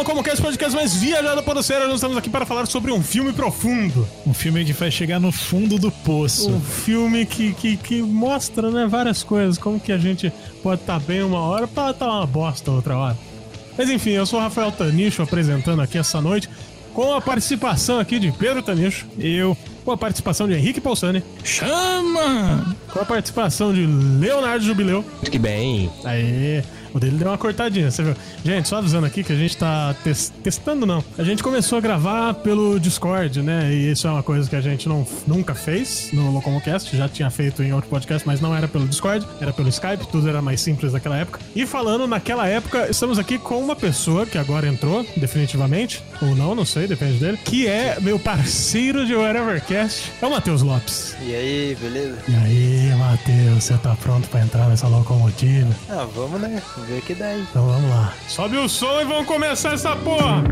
Locomocast, podcast mais viajado para o céu. Nós estamos aqui para falar sobre um filme profundo. Um filme que faz chegar no fundo do poço. Um filme que, que, que mostra né, várias coisas. Como que a gente pode estar bem uma hora para estar uma bosta outra hora. Mas enfim, eu sou o Rafael Tanicho apresentando aqui essa noite com a participação aqui de Pedro Tanicho. Eu. Com a participação de Henrique Pausani. Chama! Com a participação de Leonardo Jubileu. Muito que bem. Aê. O dele deu uma cortadinha, você viu? Gente, só avisando aqui que a gente tá tes testando, não. A gente começou a gravar pelo Discord, né? E isso é uma coisa que a gente não, nunca fez no Locomocast. Já tinha feito em outro podcast, mas não era pelo Discord, era pelo Skype, tudo era mais simples naquela época. E falando naquela época, estamos aqui com uma pessoa que agora entrou, definitivamente, ou não, não sei, depende dele, que é meu parceiro de Whatevercast, é o Matheus Lopes. E aí, beleza? E aí, Matheus, você tá pronto pra entrar nessa locomotiva? Ah, vamos né? Ver que dá aí. Então vamos lá. Sobe o som e vamos começar essa porra!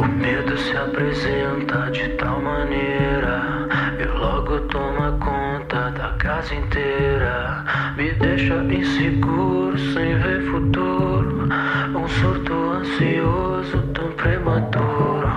O medo se apresenta de tal maneira. Eu logo tomo conta da casa inteira. Me deixa inseguro, sem ver futuro. Um surto ansioso, tão prematuro.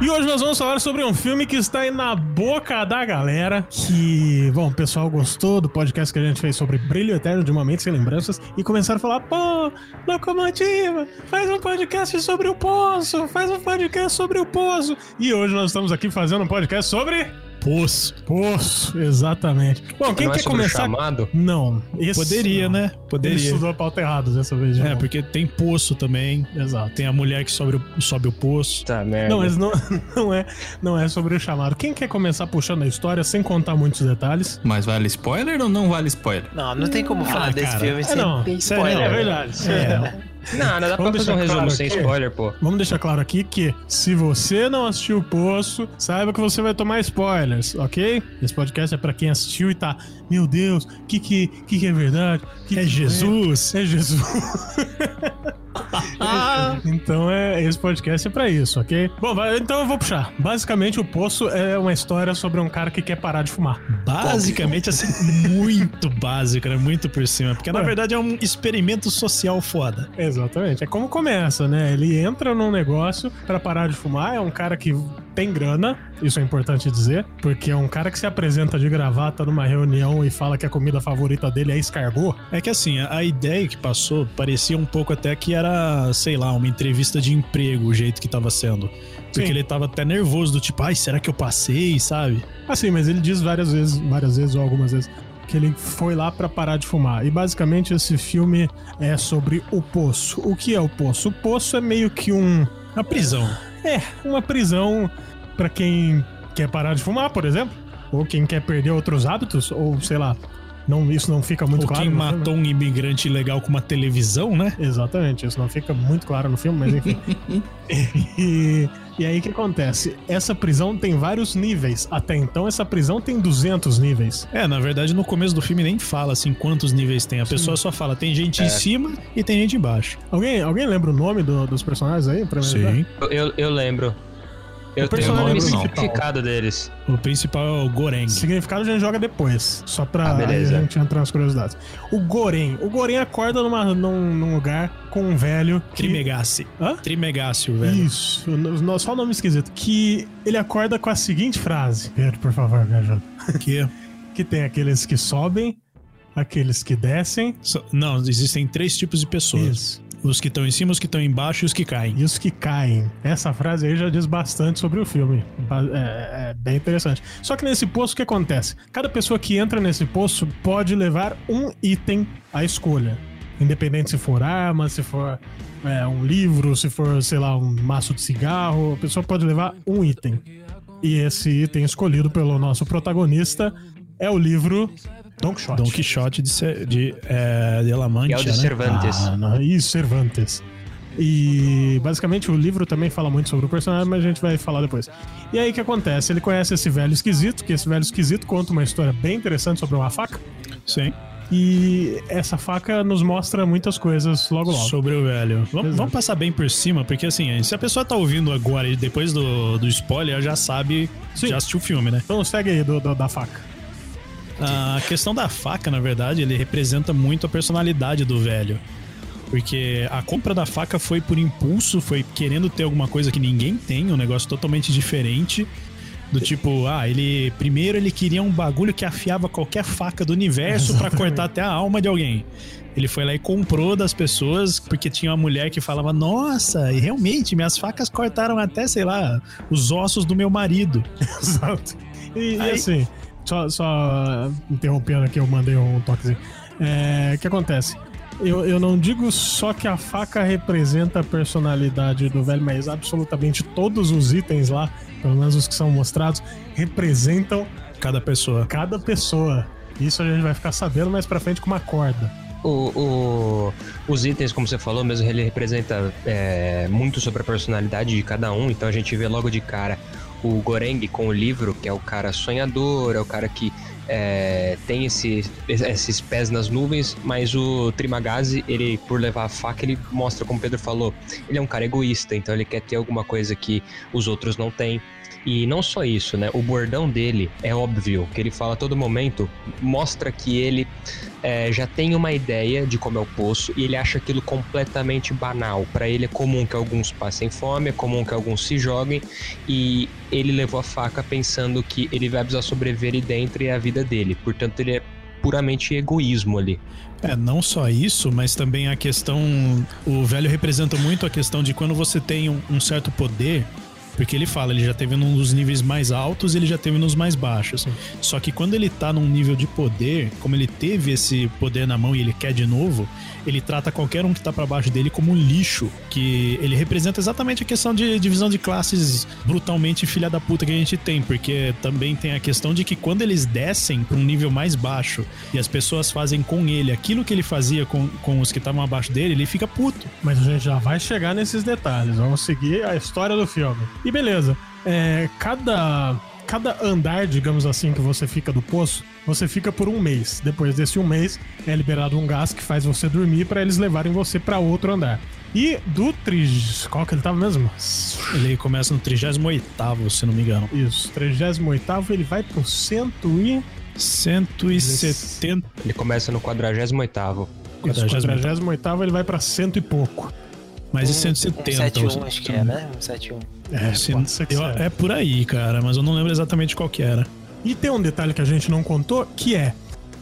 E hoje nós vamos falar sobre um filme que está aí na boca da galera. Que, bom, o pessoal gostou do podcast que a gente fez sobre Brilho Eterno de Momentos Sem Lembranças e começaram a falar: pô, locomotiva, faz um podcast sobre o poço, faz um podcast sobre o poço. E hoje nós estamos aqui fazendo um podcast sobre. Poço. Poço, exatamente. Bom, quem Não é quer o começar? chamado? Não. Esse... Poderia, né? Ele Poderia. estudou a pauta errada dessa vez. de É, novo. porque tem poço também. Exato. Tem a mulher que sobe o, sobe o poço. Tá, merda. Não, mas não, não, é, não é sobre o chamado. Quem quer começar puxando a história sem contar muitos detalhes? Mas vale spoiler ou não vale spoiler? Não, não tem como falar desse cara. filme É, sem não. ter Sério, spoiler. É verdade. É, Não, não dá pra Vamos fazer um resumo claro sem aqui. spoiler, pô. Vamos deixar claro aqui que se você não assistiu o Poço, saiba que você vai tomar spoilers, ok? Esse podcast é pra quem assistiu e tá, meu Deus, que que, que, que é verdade? Que é que Jesus. É Jesus. então é esse podcast é pra isso, ok? Bom, então eu vou puxar. Basicamente, o Poço é uma história sobre um cara que quer parar de fumar. Basicamente, assim, muito básico, né? Muito por cima. Porque, na Ué. verdade, é um experimento social foda. Exatamente. É como começa, né? Ele entra num negócio pra parar de fumar. É um cara que tem grana, isso é importante dizer, porque é um cara que se apresenta de gravata numa reunião e fala que a comida favorita dele é escargot. É que assim, a ideia que passou parecia um pouco até que era, sei lá, uma entrevista de emprego, o jeito que tava sendo. Porque Sim. ele tava até nervoso, do tipo, ai, será que eu passei, sabe? Assim, mas ele diz várias vezes, várias vezes ou algumas vezes, que ele foi lá pra parar de fumar. E basicamente esse filme é sobre o poço. O que é o poço? O poço é meio que um A prisão. É, uma prisão pra quem quer parar de fumar, por exemplo, ou quem quer perder outros hábitos, ou sei lá, não, isso não fica muito Ou claro. quem no filme. matou um imigrante ilegal com uma televisão, né? Exatamente, isso não fica muito claro no filme, mas enfim. e, e aí o que acontece? Essa prisão tem vários níveis. Até então, essa prisão tem 200 níveis. É, na verdade, no começo do filme nem fala assim quantos níveis tem. A pessoa só fala, tem gente em cima e tem gente embaixo. Alguém, alguém lembra o nome do- dos personagens aí? Pra? Eu, eu, eu lembro. Eu O tenho o personagem nome principal. significado deles. O principal é o Goreng. Significado a gente joga depois, só pra Ah, beleza. a gente entrar nas curiosidades. O Goren. O Goren acorda numa, num, num lugar com um velho que... Trimegassi. Hã? Trimegácio, velho. Isso, no- só o nome esquisito. Que ele acorda com a seguinte frase. Pedro, por favor, me ajuda. Que Que tem aqueles que sobem, aqueles que descem. So- Não, existem três tipos de pessoas: Isso. Os que estão em cima, os que estão embaixo e os que caem. E os que caem. Essa frase aí já diz bastante sobre o filme. É, é bem interessante. Só que nesse poço, o que acontece? Cada pessoa que entra nesse poço pode levar um item à escolha. Independente se for arma, se for é, um livro, se for, sei lá, um maço de cigarro, a pessoa pode levar um item. E esse item escolhido pelo nosso protagonista é o livro Don Quixote. Don Quixote de, de, é, de La Mancha, Que é o de né? Cervantes. Ah, não, isso, Cervantes. E basicamente o livro também fala muito sobre o personagem, mas a gente vai falar depois. E aí o que acontece? Ele conhece esse velho esquisito, que esse velho esquisito conta uma história bem interessante sobre uma faca. Sim. E essa faca nos mostra muitas coisas logo logo. Sobre o velho. Vamos, vamos passar bem por cima, porque assim, se a pessoa tá ouvindo agora e depois do, do spoiler, já sabe, Sim. já assistiu o filme, né? Então segue aí do, do- da faca. A questão da faca, na verdade, ele representa muito a personalidade do velho. Porque a compra da faca foi por impulso, foi querendo ter alguma coisa que ninguém tem, um negócio totalmente diferente. Do tipo, ah, ele. Primeiro ele queria um bagulho que afiava qualquer faca do universo pra cortar até a alma de alguém. Ele foi lá e comprou das pessoas, porque tinha uma mulher que falava: Nossa, e realmente, minhas facas cortaram até, sei lá, os ossos do meu marido. Exato. E, e Aí- assim, só, só interrompendo aqui, eu mandei um toquezinho. É, O que acontece? Eu, eu não digo só que a faca representa a personalidade do velho, mas absolutamente todos os itens lá, pelo menos os que são mostrados, representam Cada pessoa. cada pessoa. Isso a gente vai ficar sabendo mais pra frente com uma corda. O, o- os itens, como você falou, mesmo ele representa é, muito sobre a personalidade de cada um. Então a gente vê logo de cara o Goreng com o livro, que é o cara sonhador, é o cara que é, tem esse, esses pés nas nuvens, mas o Trimagazi, ele, por levar a faca, ele mostra, como o Pedro falou, ele é um cara egoísta, então ele quer ter alguma coisa que os outros não têm. E não só isso, né? O bordão dele é óbvio, que ele fala a todo momento, mostra que ele é, já tem uma ideia de como é o poço e ele acha aquilo completamente banal. Pra ele é comum que alguns passem fome, é comum que alguns se joguem e ele levou a faca pensando que ele vai precisar sobreviver ali dentro e é a vida dele. Portanto, ele é puramente egoísmo ali. É, não só isso, mas também a questão. O velho representa muito a questão de quando você tem um, um certo poder. Porque ele fala, ele já teve num dos níveis mais altos ele já teve nos mais baixos. Só que quando ele tá num nível de poder, como ele teve esse poder na mão e ele quer de novo, ele trata qualquer um que tá pra baixo dele como um lixo. Que ele representa exatamente a questão de divisão de classes brutalmente filha da puta que a gente tem. Porque também tem a questão de que quando eles descem pra um nível mais baixo e as pessoas fazem com ele aquilo que ele fazia com, com os que estavam abaixo dele, ele fica puto. Mas a gente já vai chegar nesses detalhes. Vamos seguir a história do filme. E beleza. É, cada, cada andar, digamos assim, que você fica do poço, você fica por um mês. Depois desse um mês, é liberado um gás que faz você dormir para eles levarem você para outro andar. E do trig... Qual que ele tava mesmo? Ele começa no 38, se não me engano. Isso, 38 ele vai pro cento e... 170. Ele começa no 48º. Isso, 48º. 48 ele vai pra cento e pouco. Mais de Um- 170. 171, acho que é, né? 171. É, Se- eu- seja. é por aí, cara, mas eu não lembro exatamente qual que era. E tem um detalhe que a gente não contou, que é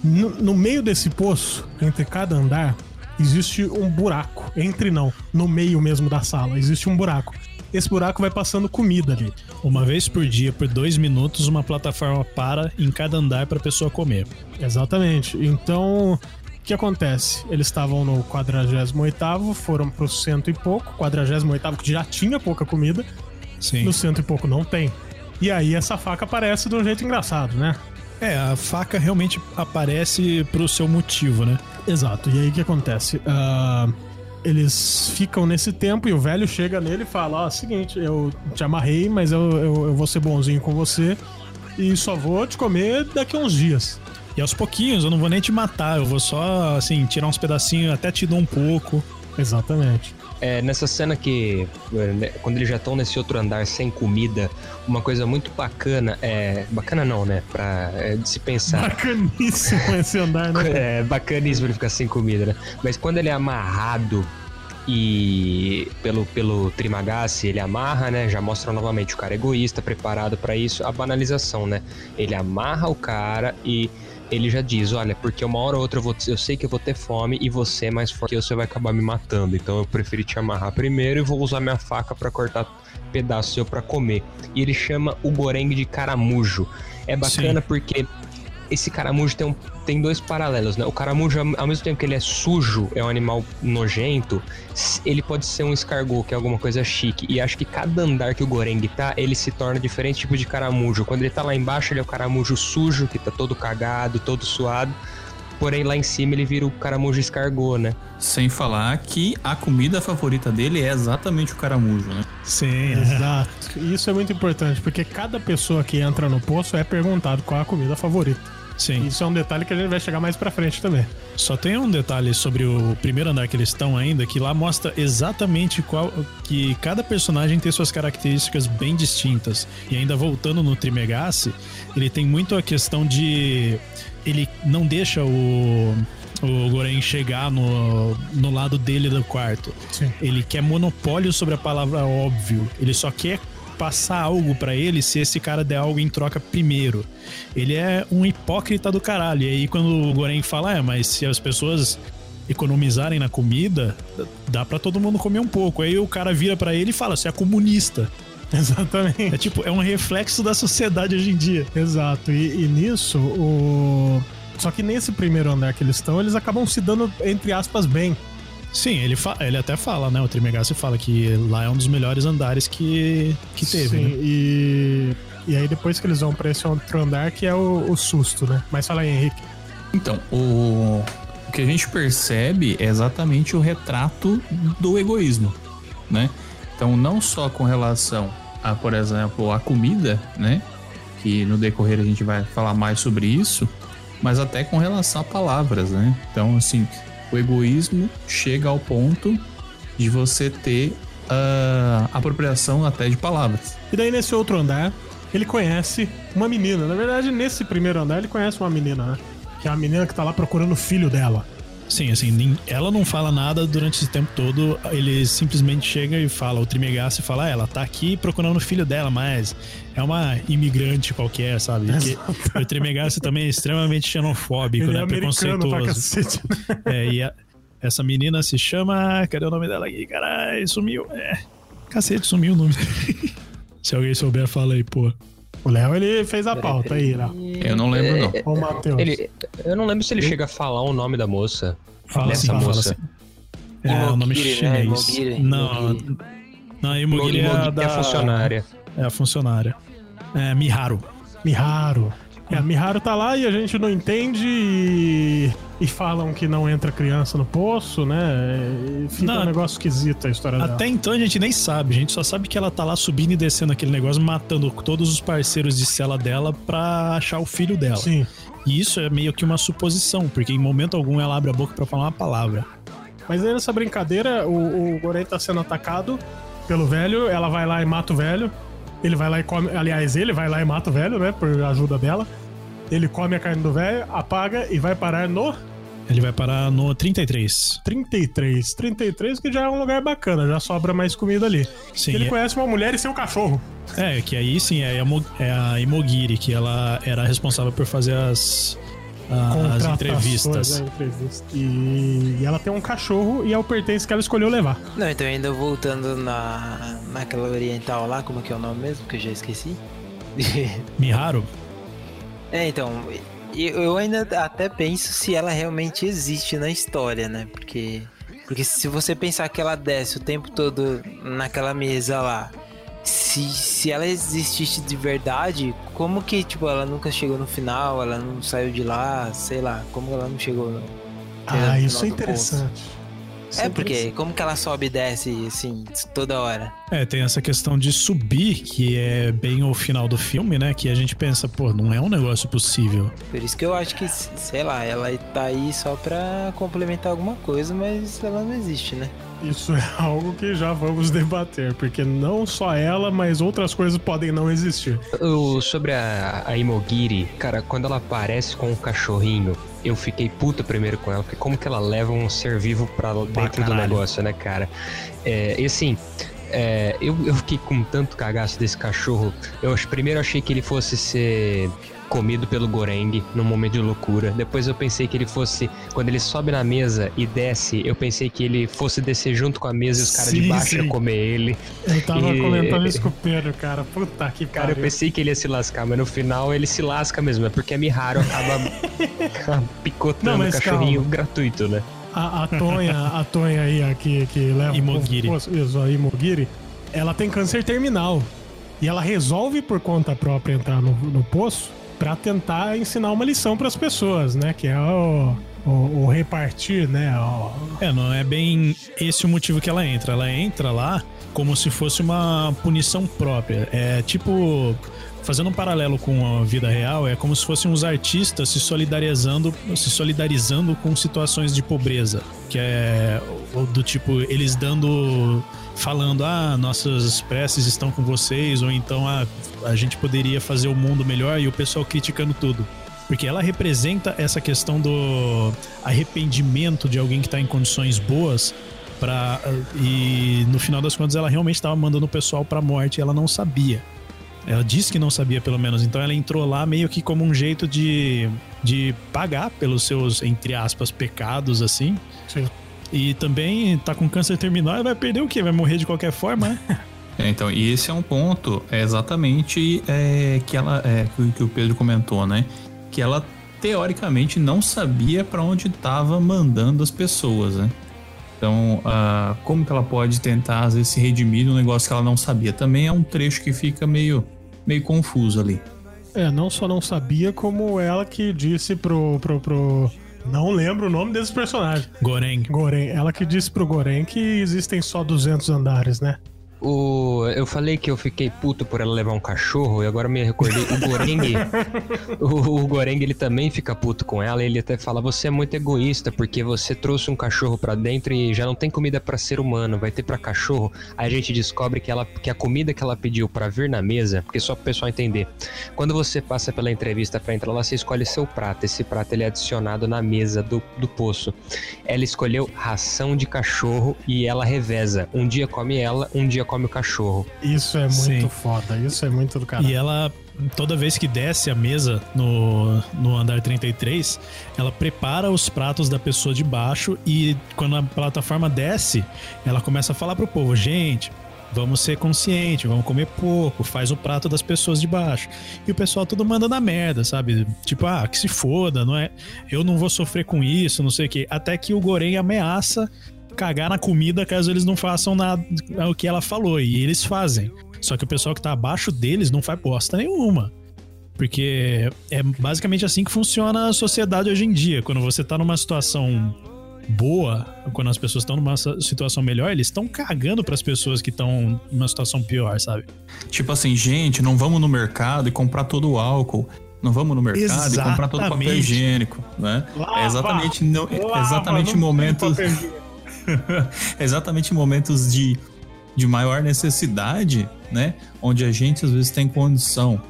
no, no meio desse poço, entre cada andar, existe um buraco. Entre não, no meio mesmo da sala, existe um buraco. Esse buraco vai passando comida ali. Uma vez por dia, por dois minutos, uma plataforma para em cada andar pra pessoa comer. Exatamente. Então, que acontece? Eles estavam no 48º, foram pro cento e pouco, 48º que já tinha pouca comida, Sim. no cento e pouco não tem. E aí essa faca aparece de um jeito engraçado, né? É, a faca realmente aparece pro seu motivo, né? Exato. E aí o que acontece? Ah, eles ficam nesse tempo e o velho chega nele e fala: Ó, seguinte, eu te amarrei, mas eu, eu, eu vou ser bonzinho com você e só vou te comer daqui a uns dias. E aos pouquinhos, eu não vou nem te matar, eu vou só, assim, tirar uns pedacinhos, até te dou um pouco. Exatamente. É, nessa cena que, é, né, quando eles já estão nesse outro andar sem comida, uma coisa muito bacana, é. Bacana não, né? Pra é, de se pensar. Bacaníssimo esse andar, né? É bacaníssimo ele ficar sem comida, né? Mas quando ele é amarrado e pelo, pelo Trimagasse, ele amarra, né? Já mostra novamente o cara egoísta, preparado pra isso, a banalização, né? Ele amarra o cara e ele já diz, olha, porque uma hora ou outra eu, vou, eu sei que eu vou ter fome e você é mais forte que eu, você vai acabar me matando. Então eu preferi te amarrar primeiro e vou usar minha faca pra cortar pedaço seu pra comer. E ele chama o Goreng de caramujo. É bacana porque esse caramujo tem, um, tem dois paralelos, né? O caramujo, ao- mesmo tempo que ele é sujo, é um animal nojento, ele pode ser um escargot, que é alguma coisa chique. E acho que cada andar que o Goreng tá, ele se torna diferente tipo de caramujo. Quando ele tá lá embaixo, ele é o caramujo sujo, que tá todo cagado, todo suado. Porém, lá em cima ele vira o caramujo escargot, né? Sem falar que a comida favorita dele é exatamente o caramujo, né? Sim, Exato. E Isso é muito importante, porque cada pessoa que entra no poço é perguntado qual é a comida favorita. Sim. Isso é um detalhe que a gente vai chegar mais pra frente também. Só tem um detalhe sobre o primeiro andar que eles estão ainda, que lá mostra exatamente qual que cada personagem tem suas características bem distintas. E ainda voltando no Trimegasse, ele tem muito a questão de ele não deixa o o Goren chegar no, no lado dele do quarto. Sim. Ele quer monopólio sobre a palavra óbvio. Ele só quer passar algo pra ele se esse cara der algo em troca primeiro. Ele é um hipócrita do caralho. E aí quando o Goren fala, é, mas se as pessoas economizarem na comida, dá pra todo mundo comer um pouco. Aí o cara vira pra ele e fala, você é comunista. Exatamente. É tipo, é um reflexo da sociedade hoje em dia. Exato. E, e nisso, o. Só que nesse primeiro andar que eles estão, eles acabam se dando, entre aspas, bem. Sim, ele, fa- ele até fala, né? O Trimegassi fala que lá é um dos melhores andares que, que teve, Sim, né? e. E aí depois que eles vão pra esse outro andar, que é o, o susto, né? Mas fala aí, Henrique. Então, o, o que a gente percebe é exatamente o retrato do egoísmo, né? Então, não só com relação a, por exemplo, a comida, né? Que no decorrer a gente vai falar mais sobre isso, mas até com relação a palavras, né? Então, assim, o egoísmo chega ao ponto de você ter a apropriação até de palavras. E daí nesse outro andar, ele conhece uma menina. Na verdade, nesse primeiro andar, ele conhece uma menina, né? Que é a menina que tá lá procurando o filho dela. Sim, assim, ela não fala nada durante esse tempo todo. Ele simplesmente chega e fala, o Trimegassi fala, ah, ela tá aqui procurando o filho dela, mas é uma imigrante qualquer, sabe? O Trimegassi também é extremamente xenofóbico, Ele né? é Preconceituoso. né? É, e a- essa menina se chama. Cadê o nome dela aqui? Caralho, sumiu. É. Cacete, sumiu o nome. se alguém souber, fala aí, pô. O Léo, ele fez a pauta aí, Léo. Eu não lembro, não. Ô, Matheus. Ele, eu não lembro se ele chega a falar o nome da moça. Fala assim, fala moça. assim. É, o nome Imogiri, né? chinês. Imogiri, Não, Imogiri. não, a Imogiri é, a Imogi- da... é a funcionária. É a funcionária. É, Miharu. Miharu. É, a Miharu tá lá e a gente não entende e, e falam que não entra criança no poço, né? E fica Não, um negócio esquisito a história dela. Até então a gente nem sabe, a gente só sabe que ela tá lá subindo e descendo aquele negócio, matando todos os parceiros de cela dela pra achar o filho dela. Sim. E isso é meio que uma suposição, porque em momento algum ela abre a boca pra falar uma palavra. Mas aí nessa brincadeira, o, o Gorei tá sendo atacado pelo velho, ela vai lá e mata o velho. Ele vai lá e come. Aliás, ele vai lá e mata o velho, né? Por ajuda dela. Ele come a carne do velho, apaga e vai parar no Ele vai parar no 33. 33. 33, que já é um lugar bacana, já sobra mais comida ali. Sim, ele é- conhece uma mulher e seu cachorro. É, que aí sim é a, é a Imogiri, que ela era responsável por fazer as, as Contratações, entrevistas. é, entrevista. E, e ela tem um cachorro e é o pertence que ela escolheu levar. Não, então ainda voltando na, naquela oriental lá, como que é o nome mesmo, que eu já esqueci. Miharu? é, então, eu eu ainda até penso se ela realmente existe na história, né? Porque, porque se você pensar que ela desce o tempo todo naquela mesa lá, se, se ela existisse de verdade, como que, tipo, ela nunca chegou no final, ela não saiu de lá, sei lá, como ela não chegou no... Ah, isso é interessante. Isso É, porque interessante. como que ela sobe e desce, assim, toda hora? É, tem essa questão de subir, que é bem o final do filme, né? Que a gente pensa, pô, não é um negócio possível. Por isso que eu acho que, sei lá, ela tá aí só pra complementar alguma coisa, mas ela não existe, né? Isso é algo que já vamos debater, porque não só ela, mas outras coisas podem não existir. O- sobre a, a Imogiri, cara, quando ela aparece com o cachorrinho, eu fiquei puta primeiro com ela, porque como que ela leva um ser vivo pra dentro do negócio, né, cara? É, e assim, é, eu, eu fiquei com tanto cagaço desse cachorro. Eu primeiro achei que ele fosse ser comido pelo Goreng num momento de loucura. Depois eu pensei que ele fosse, quando ele sobe na mesa e desce, eu pensei que ele fosse descer junto com a mesa e os caras de baixo sim. iam comer ele. Eu tava E- comentando isso com o Pedro, cara. Puta que Cara, eu pensei que ele ia se lascar, mas no final ele se lasca mesmo. É porque a Miharu acaba picotando Não, o cachorrinho calma. gratuito, né? A, a Tonha, a Tonha aí, aqui, que leva o Imogiri. Isso, a Imogiri. Ela tem câncer terminal. E ela resolve por conta própria entrar no, no poço pra tentar ensinar uma lição pras pessoas, né? Que é o, o, o repartir, né? O- É, não é bem esse o motivo que ela entra. Ela entra lá como se fosse uma punição própria. É tipo. Fazendo um paralelo com a vida real, é como se fossem os artistas se solidarizando, se solidarizando com situações de pobreza. Que é do tipo, eles dando. falando, ah, nossas preces estão com vocês, ou então ah, a gente poderia fazer o mundo melhor e o pessoal criticando tudo. Porque ela representa essa questão do arrependimento de alguém que tá em condições boas para e no final das contas ela realmente estava mandando o pessoal pra morte e ela não sabia. Ela disse que não sabia, pelo menos. Então ela entrou lá meio que como um jeito de, de pagar pelos seus, entre aspas, pecados, assim. Sim. E também tá com câncer terminal e vai perder o quê? Vai morrer de qualquer forma, né? É, então, e esse é um ponto é exatamente é, que ela é, que, o Pedro comentou, né? Que ela teoricamente não sabia para onde estava mandando as pessoas, né? Então, ah, como que ela pode tentar às vezes se redimir de um negócio que ela não sabia? Também é um trecho que fica meio, meio confuso ali. É, não só não sabia, como ela que disse pro. pro, pro... Não lembro o nome desses personagens. Goreng. Goren. Ela que disse pro Goren que existem só 200 andares, né? O, eu falei que eu fiquei puto por ela levar um cachorro e agora me recordei. O Goreng, o, o Goreng ele também fica puto com ela. Ele até fala: Você é muito egoísta porque você trouxe um cachorro pra dentro e já não tem comida pra ser humano, vai ter pra cachorro. Aí a gente descobre que, ela, que a comida que ela pediu pra vir na mesa, porque só pro pessoal entender, quando você passa pela entrevista pra entrar lá, você escolhe seu prato. Esse prato ele é adicionado na mesa do, do poço. Ela escolheu ração de cachorro e ela reveza. Um dia come ela, um dia come o cachorro. Isso é muito Sim. foda. Isso é muito do caralho. E ela, toda vez que desce a mesa no, no andar 33, ela prepara os pratos da pessoa de baixo e quando a plataforma desce, ela começa a falar pro povo: gente. Vamos ser conscientes, vamos comer pouco, faz o prato das pessoas de baixo. E o pessoal tudo manda na merda, sabe? Tipo, ah, que se foda, não é? Eu não vou sofrer com isso, não sei o quê. Até que o Goreng ameaça cagar na comida caso eles não façam nada o que ela falou. E eles fazem. Só que o pessoal que tá abaixo deles não faz bosta nenhuma. Porque é basicamente assim que funciona a sociedade hoje em dia. Quando você tá numa situação boa, quando as pessoas estão numa situação melhor, eles estão cagando pras pessoas que estão numa situação pior, sabe? Tipo assim, gente, não vamos no mercado e comprar todo o álcool. Não vamos no mercado e comprar todo o papel Exatamente. higiênico, né? Lava, é exatamente, não, Lava, exatamente não momentos, exatamente momentos de, de maior necessidade, né? Onde a gente às vezes tem condição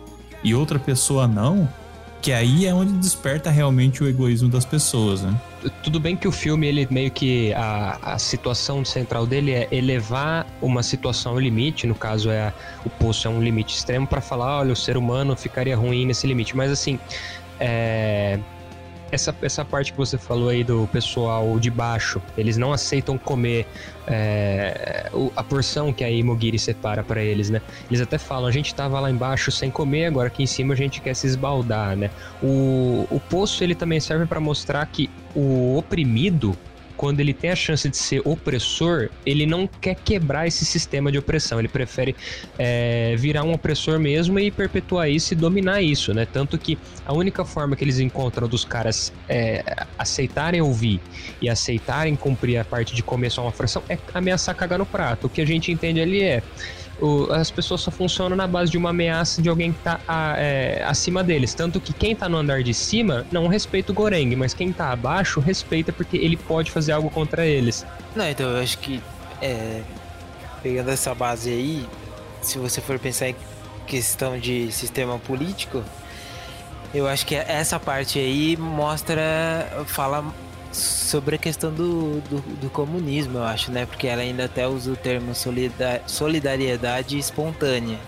e outra pessoa não, que aí é onde desperta realmente o egoísmo das pessoas, né? Tudo bem que o filme, ele meio que. A, a situação central dele é elevar uma situação ao limite, no caso é o poço é um limite extremo, para falar, olha, o ser humano ficaria ruim nesse limite. Mas assim, é, essa, essa parte que você falou aí do pessoal de baixo, eles não aceitam comer é, a porção que a Imogiri separa pra eles, né? Eles até falam, a gente tava lá embaixo sem comer, agora aqui em cima a gente quer se esbaldar, né? O, o poço ele também serve pra mostrar que o oprimido, quando ele tem a chance de ser opressor, ele não quer quebrar esse sistema de opressão, ele prefere é, virar um opressor mesmo e perpetuar isso e dominar isso, né? Tanto que a única forma que eles encontram dos caras é, aceitarem ouvir e aceitarem cumprir a parte de comer só uma fração é ameaçar cagar no prato. O que a gente entende ali é o- as pessoas só funcionam na base de uma ameaça de alguém que tá a- é, acima deles. Tanto que quem tá no andar de cima não respeita o Goreng, mas quem tá abaixo respeita porque ele pode fazer algo contra eles. Não, então eu acho que é, pegando essa base aí, se você for pensar em questão de sistema político, eu acho que essa parte aí mostra, fala sobre a questão do, do, do comunismo, eu acho, né? Porque ela ainda até usa o termo solida- solidariedade espontânea.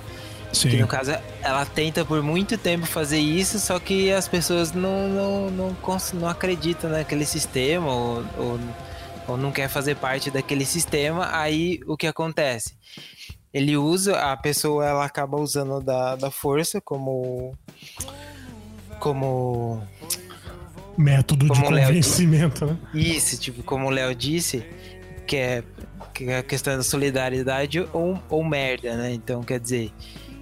Que Sim. no caso ela tenta por muito tempo fazer isso, só que as pessoas não, não, não, não acreditam naquele sistema ou, ou, ou não quer fazer parte daquele sistema. Aí o que acontece? Ele usa, a pessoa ela acaba usando da, da força como. Como. Método de Como Léo convencimento, né? Isso, tipo, como o Léo disse, que é, que é a questão da solidariedade ou, ou merda, né? Então, quer dizer,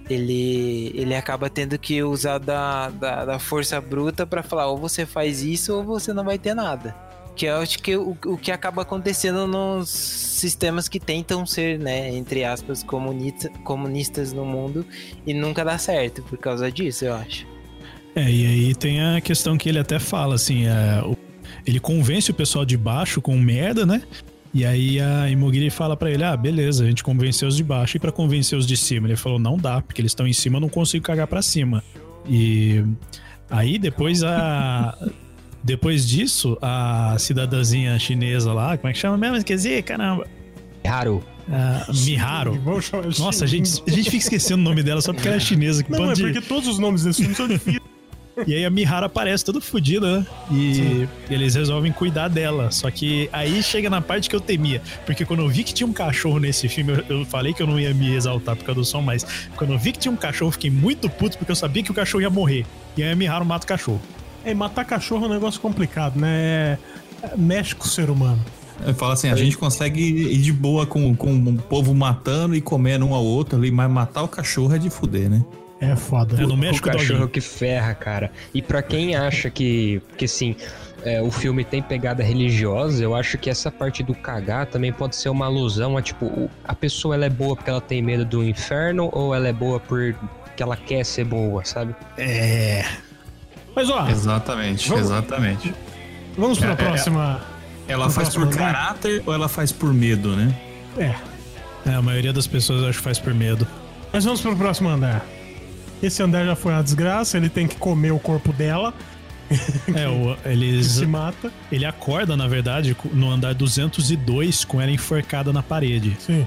ele, ele acaba tendo que usar da, da, da força bruta pra falar ou você faz isso ou você não vai ter nada. Que eu acho que o, o que acaba acontecendo nos sistemas que tentam ser, né, entre aspas, comunista, comunistas no mundo e nunca dá certo por causa disso, eu acho. É, e aí tem a questão que ele até fala, assim, é, o- ele convence o pessoal de baixo com merda, né? E aí a Imogiri fala pra ele, ah, beleza, a gente convenceu os de baixo e pra convencer os de cima. Ele falou, não dá, porque eles estão em cima, eu não consigo cagar pra cima. E Aí depois a. Depois disso, a cidadãzinha chinesa lá, como é que chama mesmo? Esqueci, caramba. Haru. A Miharu. De Nossa, a gente, a gente fica esquecendo o nome dela só porque ela é chinesa. Que Não, é de- porque todos os nomes desse filme são difíceis. E aí a Miharu aparece toda fodida, né? E eles resolvem cuidar dela. Só que aí chega na parte que eu temia. Porque quando eu vi que tinha um cachorro nesse filme, eu, eu falei que eu não ia me exaltar por causa do som, mas quando eu vi que tinha um cachorro, eu fiquei muito puto porque eu sabia que o cachorro ia morrer. E aí a Miharu mata o cachorro. É, matar cachorro é um negócio complicado, né? É- Mexe com o ser humano. Ele fala assim, a gente consegue ir de boa com, com o povo matando e comendo um ao outro ali, mas matar o cachorro é de fuder, né? É foda. É no o México cachorro Doguinho. que ferra, cara. E pra quem acha que, que assim, é, o filme tem pegada religiosa, eu acho que essa parte do cagar também pode ser uma alusão a, tipo, o- a pessoa ela é boa porque ela tem medo do inferno ou ela é boa porque ela quer ser boa, sabe? É. Mas ó, Exatamente, Vamos- exatamente. vamos pra É, é, próxima. Ela No faz por caráter ou ela faz por medo, né? É. É, a maioria das pessoas acho que faz por medo. Mas vamos pro próximo andar. Esse andar já foi uma desgraça, ele tem que comer o corpo dela, É, o, eles. se mata. Ele acorda, na verdade, no andar 202 com ela enforcada na parede. Sim.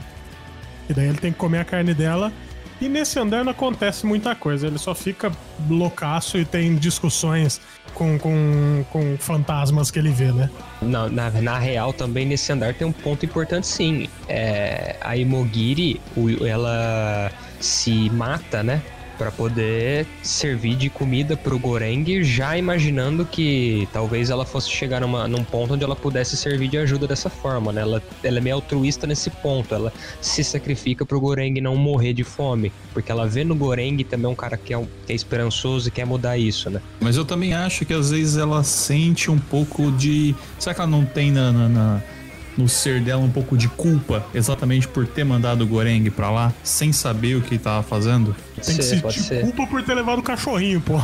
E daí ele tem que comer a carne dela. E nesse andar não acontece muita coisa, ele só fica loucaço e tem discussões com, com, com fantasmas que ele vê, né? Na, na, na real, também nesse andar tem um ponto importante, sim. É, a Imogiri, ela se mata, né? Pra poder servir de comida pro Goreng, já imaginando que talvez ela fosse chegar numa, num ponto onde ela pudesse servir de ajuda dessa forma, né? Ela, ela é meio altruísta nesse ponto. Ela se sacrifica pro Goreng não morrer de fome. Porque ela vê no Goreng também um cara que é, que é esperançoso e quer mudar isso, né? Mas eu também acho que às vezes ela sente um pouco de. Será que ela não tem na, na- na- no ser dela um pouco de culpa exatamente por ter mandado o Goreng pra lá sem saber o que tava fazendo? Tem que Ser, pode sentir ser. culpa por ter levado o cachorrinho, pô.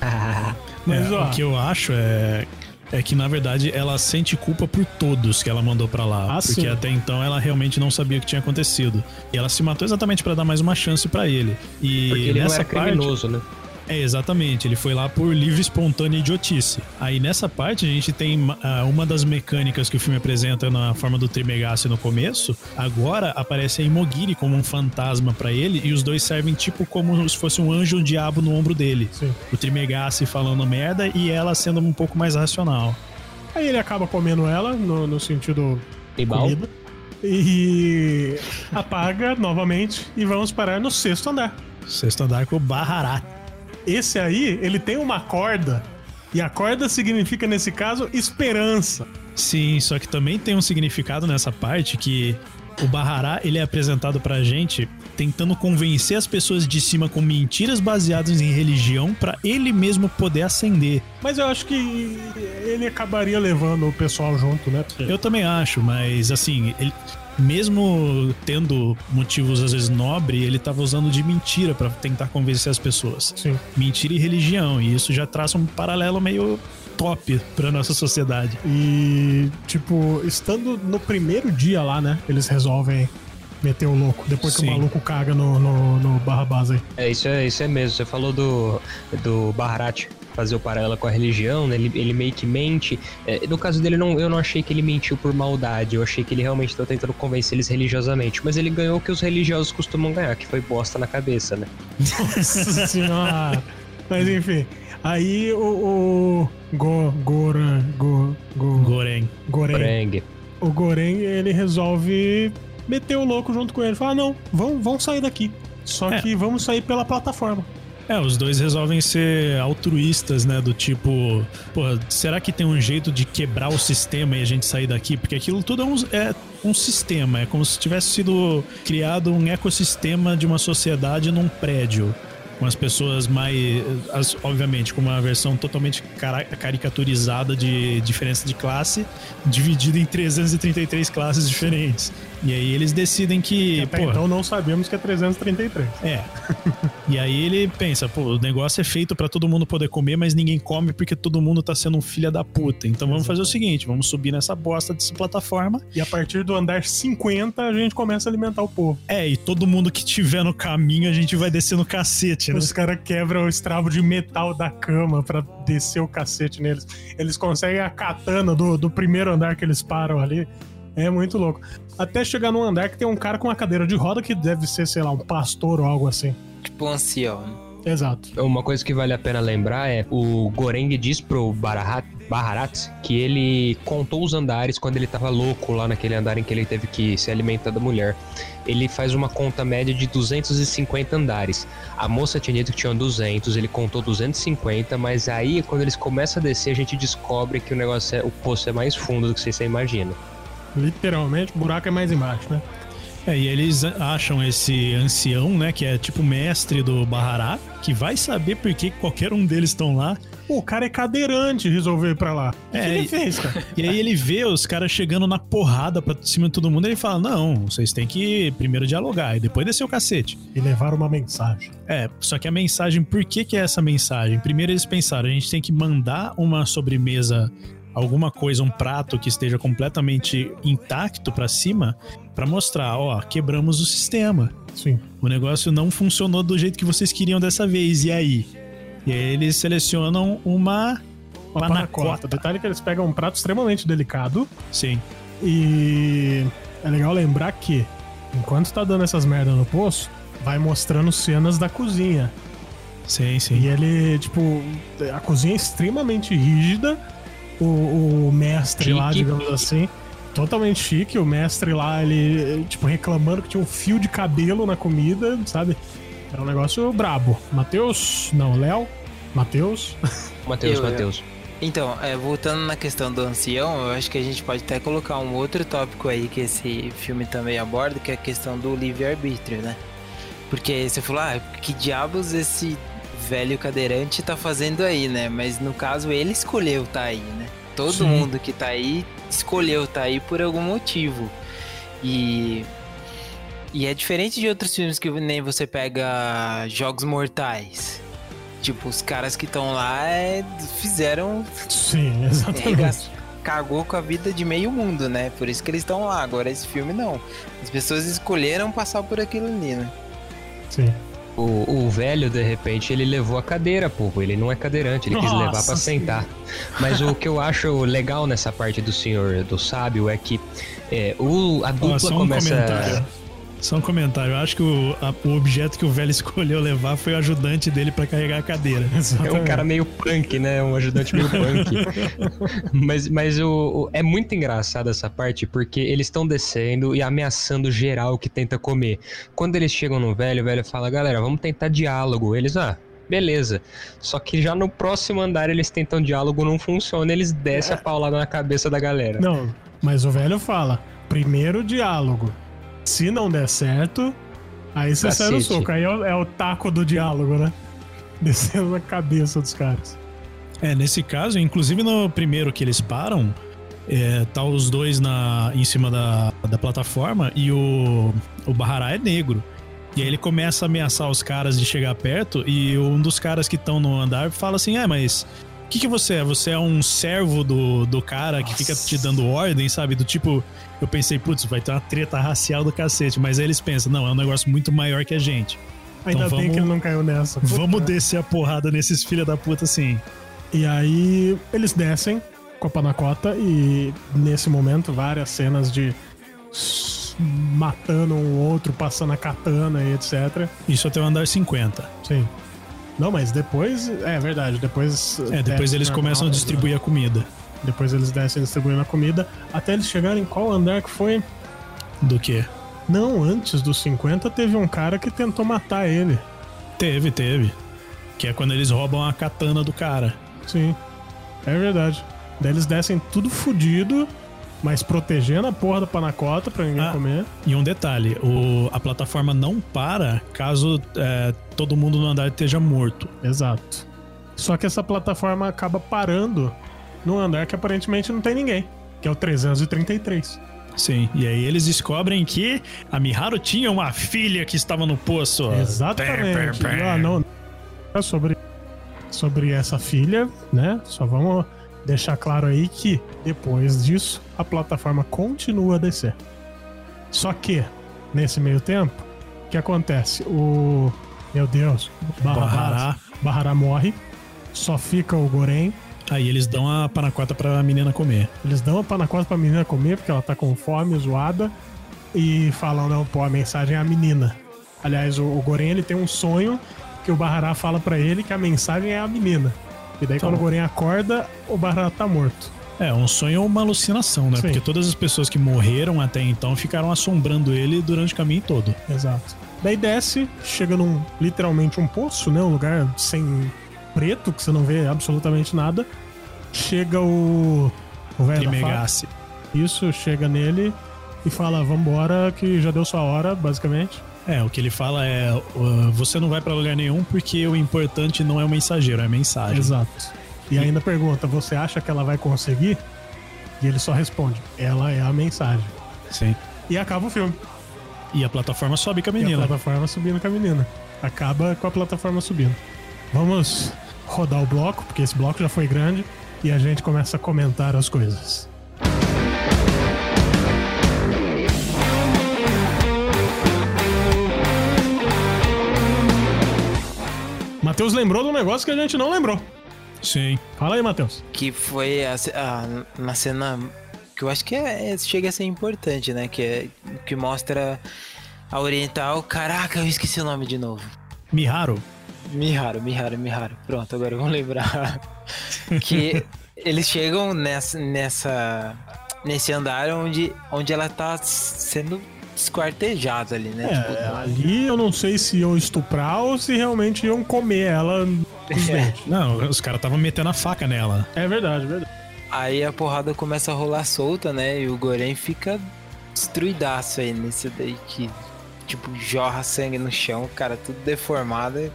Ah, Mas É, ó, O que eu acho é. É que na verdade ela sente culpa por todos que ela mandou pra lá, Ah, porque sim. até então ela realmente não sabia o que tinha acontecido. E ela se matou exatamente pra dar mais uma chance pra ele. E porque ele não nessa era parte, criminoso, né? É, exatamente. Ele foi lá por livre, espontânea idiotice. Aí nessa parte a gente tem ah, uma das mecânicas que o filme apresenta na forma do Trimegasse no começo. Agora aparece a Imogiri como um fantasma pra ele e os dois servem tipo como se fosse um anjo ou um diabo no ombro dele. Sim. O Trimegasse falando merda e ela sendo um pouco mais racional. Aí ele acaba comendo ela, no, no sentido Tribal. comida. E apaga novamente e vamos parar no sexto andar. Sexto andar com o Baharat. Esse aí, ele tem uma corda. E a corda significa, nesse caso, esperança. Sim, só que também tem um significado nessa parte que o Bahará, ele é apresentado pra gente tentando convencer as pessoas de cima com mentiras baseadas em religião pra ele mesmo poder ascender. Mas eu acho que ele acabaria levando o pessoal junto, né? Eu também acho, mas assim, ele mesmo tendo motivos às vezes nobre, ele tava usando de mentira pra tentar convencer as pessoas. Sim. Mentira e religião, e isso já traça um paralelo meio top pra nossa sociedade. E, tipo, estando no primeiro dia lá, né? Eles resolvem meter o louco. Depois que Sim. o maluco caga no, no, no Barrabás aí. É, isso é, isso é mesmo. Você falou do, do Baharat fazer o paralelo com a religião, né? Ele, ele meio que mente. É, no caso dele, não, eu não achei que ele mentiu por maldade. Eu achei que ele realmente estava tentando convencer eles religiosamente. Mas ele ganhou o que os religiosos costumam ganhar, que foi bosta na cabeça, né? Nossa senhora. Mas enfim. Aí o. o Go, Goran. Go, go, Goreng. Goren. Preng. O Goren, ele resolve meter o louco junto com ele. Fala: não, vamos, vamos sair daqui. Só É. que vamos sair pela plataforma. É, os dois resolvem ser altruístas, né? Do tipo, pô, será que tem um jeito de quebrar o sistema e a gente sair daqui? Porque aquilo tudo é um, é um sistema, é como se tivesse sido criado um ecossistema de uma sociedade num prédio. Com as pessoas mais. as- obviamente, com uma versão totalmente caricaturizada de diferença de classe, dividida em 333 classes diferentes. E aí eles decidem que. Até pô, então não sabemos que é 333. é. e aí ele pensa, pô, o negócio é feito pra todo mundo poder comer, mas ninguém come porque todo mundo tá sendo um filho da puta. Então vamos fazer o seguinte, vamos subir nessa bosta dessa plataforma. E a partir do andar 50, a gente começa a alimentar o povo. É, e todo mundo que tiver no caminho, a gente vai descer no cacete né? Os caras quebram o estrabo de metal da cama pra descer o cacete neles. Eles conseguem a katana do, do primeiro andar que eles param ali. É muito louco. Até chegar num andar que tem um cara com uma cadeira de roda que deve ser, sei lá, um pastor ou algo assim. Tipo um ancião. Exato. Uma coisa que vale a pena lembrar é o Goreng diz pro Barahat, Baharat que ele contou os andares quando ele tava louco lá naquele andar em que ele teve que se alimentar da mulher. Ele faz uma conta média de 250 andares. A moça tinha dito que tinha 200, ele contou 250, mas aí quando eles começam a descer a gente descobre que o negócio é o poço é mais fundo do que você imagina. Literalmente, o buraco é mais embaixo, né? É, e eles acham esse ancião, né, que é tipo mestre do Bahará, que vai saber por que qualquer um deles estão lá. Pô, o cara é cadeirante, resolveu ir pra lá. O que É, ele e- fez, cara? E aí ele vê os caras chegando na porrada pra cima de todo mundo, e ele fala: "Não, vocês têm que primeiro dialogar e depois descer o cacete". E levaram uma mensagem. É, só que a mensagem, por que que é essa mensagem? Primeiro eles pensaram, a gente tem que mandar uma sobremesa, alguma coisa, um prato que esteja completamente intacto pra cima, pra mostrar, ó, quebramos o sistema. Sim. O negócio não funcionou do jeito que vocês queriam dessa vez, e aí? E aí eles selecionam uma Uma Panacota. panacota. Detalhe que eles pegam um prato extremamente delicado. Sim. E é legal lembrar que, enquanto tá dando essas merdas no poço, vai mostrando cenas da cozinha. Sim, E sim. ele, tipo, a cozinha é extremamente rígida. O, o mestre lá, Chique. digamos assim, totalmente chique. O mestre lá, ele, tipo, reclamando que tinha um fio de cabelo na comida, sabe? Era um negócio brabo. Matheus? Não, Léo? Matheus? Matheus, Eu- eu- Matheus. Então, é, voltando na questão do ancião, eu acho que a gente pode até colocar um outro tópico aí que esse filme também aborda, que é a questão do livre-arbítrio, né? Porque você falou, ah, que diabos esse velho cadeirante tá fazendo aí, né? Mas no caso ele escolheu tá aí, né? Todo Sim. mundo que tá aí escolheu tá aí por algum motivo. E e é diferente de outros filmes que nem você pega Jogos Mortais. Tipo, os caras que estão lá é, fizeram Sim, exatamente. Regaçou- cagou com a vida de meio mundo, né? Por isso que eles estão lá. Agora esse filme não. As pessoas escolheram passar por aquilo ali, né? Sim. O, o velho, de repente, ele levou a cadeira, pô. Ele não é cadeirante, ele quis Nossa levar pra sentar. Mas o que eu acho legal nessa parte do senhor, do sábio, é que é, o, a dupla um começa. Só um comentário. Eu acho que o, a- o objeto que o velho escolheu levar foi o ajudante dele pra carregar a cadeira. É um cara meio punk, né? Um ajudante meio punk. mas mas o, o- é muito engraçado essa parte porque eles estão descendo e ameaçando geral que tenta comer. Quando eles chegam no velho, o velho fala: galera, vamos tentar diálogo. Eles, ah. Beleza. Só que já no próximo andar eles tentam diálogo, não funciona, eles descem a paulada na cabeça da galera. Não, mas o velho fala: primeiro diálogo. Se não der certo, aí você sai no Cacete. soco. Aí é o, é o taco do diálogo, né? Descendo na cabeça dos caras. É, nesse caso, inclusive no primeiro que eles param, é, tá os dois na, em cima da, da plataforma e o, o Bahará é negro. E aí ele começa a ameaçar os caras de chegar perto e um dos caras que estão no andar fala assim, é, mas o que, que você é? Você é um servo do, do cara que fica te dando ordem, sabe? Do tipo, eu pensei, putz, vai ter uma treta racial do cacete. Mas aí eles pensam, não, é um negócio muito maior que a gente. Ainda Então bem vamos- que ele não caiu nessa. Puta. Vamos descer a porrada nesses filha da puta assim. E aí eles descem com a panacota e nesse momento várias cenas de matando um outro, passando a katana e etc. Isso até o andar 50. Sim. Não, mas depois. É verdade, depois. É, depois eles normal, começam a distribuir a comida. Depois eles descem distribuindo a comida. Até eles chegarem em qual andar que foi? Do que? Não, antes dos 50 teve um cara que tentou matar ele. Teve, teve. Que é quando eles roubam a katana do cara. Sim. É verdade. Daí eles descem tudo fudido, mas protegendo a porra da panacota pra ninguém Ah. comer. E um detalhe: o, a plataforma não para caso é, todo mundo no andar esteja morto. Exato. Só que essa plataforma acaba parando num andar que aparentemente não tem ninguém, que é o 333. Sim. E aí eles descobrem que a Miharu tinha uma filha que estava no poço. Exatamente. Pé, pé, pé. Ah, não. Sobre, sobre essa filha, né? Só vamos deixar claro aí que depois disso a plataforma continua a descer. Só que, nesse meio tempo, o que acontece? O Meu Deus. Bahará. Bahará. Morre. Só fica o Goren. Aí eles dão a panacota pra menina comer. Eles dão a panacota pra menina comer, porque ela tá com fome, zoada. E falam, não, pô, a mensagem é a menina. Aliás, o, o Goren, ele tem um sonho que o Bahará fala pra ele que a mensagem é a menina. E daí, Então. quando o Goren acorda, o Bahará tá morto. É, um sonho ou uma alucinação, né? Sim. Porque todas as pessoas que morreram até então ficaram assombrando ele durante o caminho todo. Exato. Daí desce, chega num, literalmente um poço, né? Um lugar sem preto, que você não vê absolutamente nada. Chega o. O velho. Isso, chega nele e fala: Vambora, que já deu sua hora, basicamente. É, o que ele fala é: uh, você não vai pra lugar nenhum porque o importante não é o mensageiro, é a mensagem. Exato. E ainda pergunta: Você acha que ela vai conseguir? E ele só responde: Ela é a mensagem. Sim. E acaba o filme. E a plataforma sobe com a E a menina. plataforma subindo com a menina. Acaba com a plataforma subindo. Vamos rodar o bloco, porque esse bloco já foi grande. E a gente começa a comentar as coisas. Matheus lembrou de um negócio que a gente não lembrou. Sim. Fala aí, Matheus. Que foi a, a- na cena que eu acho que é, é- chega a ser importante, né? Que, é, que mostra a Oriental. Caraca, eu esqueci o nome de novo. Miharu. Miharu, Miharu, Miharu. Pronto, agora vamos lembrar. que eles chegam nessa, nessa nesse andar onde, onde ela tá sendo esquartejada ali, né? Tipo, É, ali eu não sei se iam estuprar ou se realmente iam comer ela os É. Não, os caras estavam metendo a faca nela. É verdade, é verdade. Aí a porrada começa a rolar solta, né? E o Goren fica destruidaço aí nesse daí que, tipo, jorra sangue no chão, cara, tudo deformado.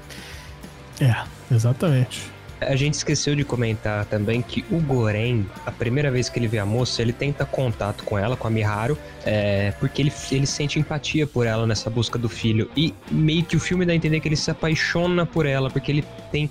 É, exatamente. A gente esqueceu de comentar também que o Goren, a primeira vez que ele vê a moça, ele tenta contato com ela, com a Miharu, é, porque ele, ele sente empatia por ela nessa busca do filho. E meio que o filme dá a entender que ele se apaixona por ela, porque ele tem,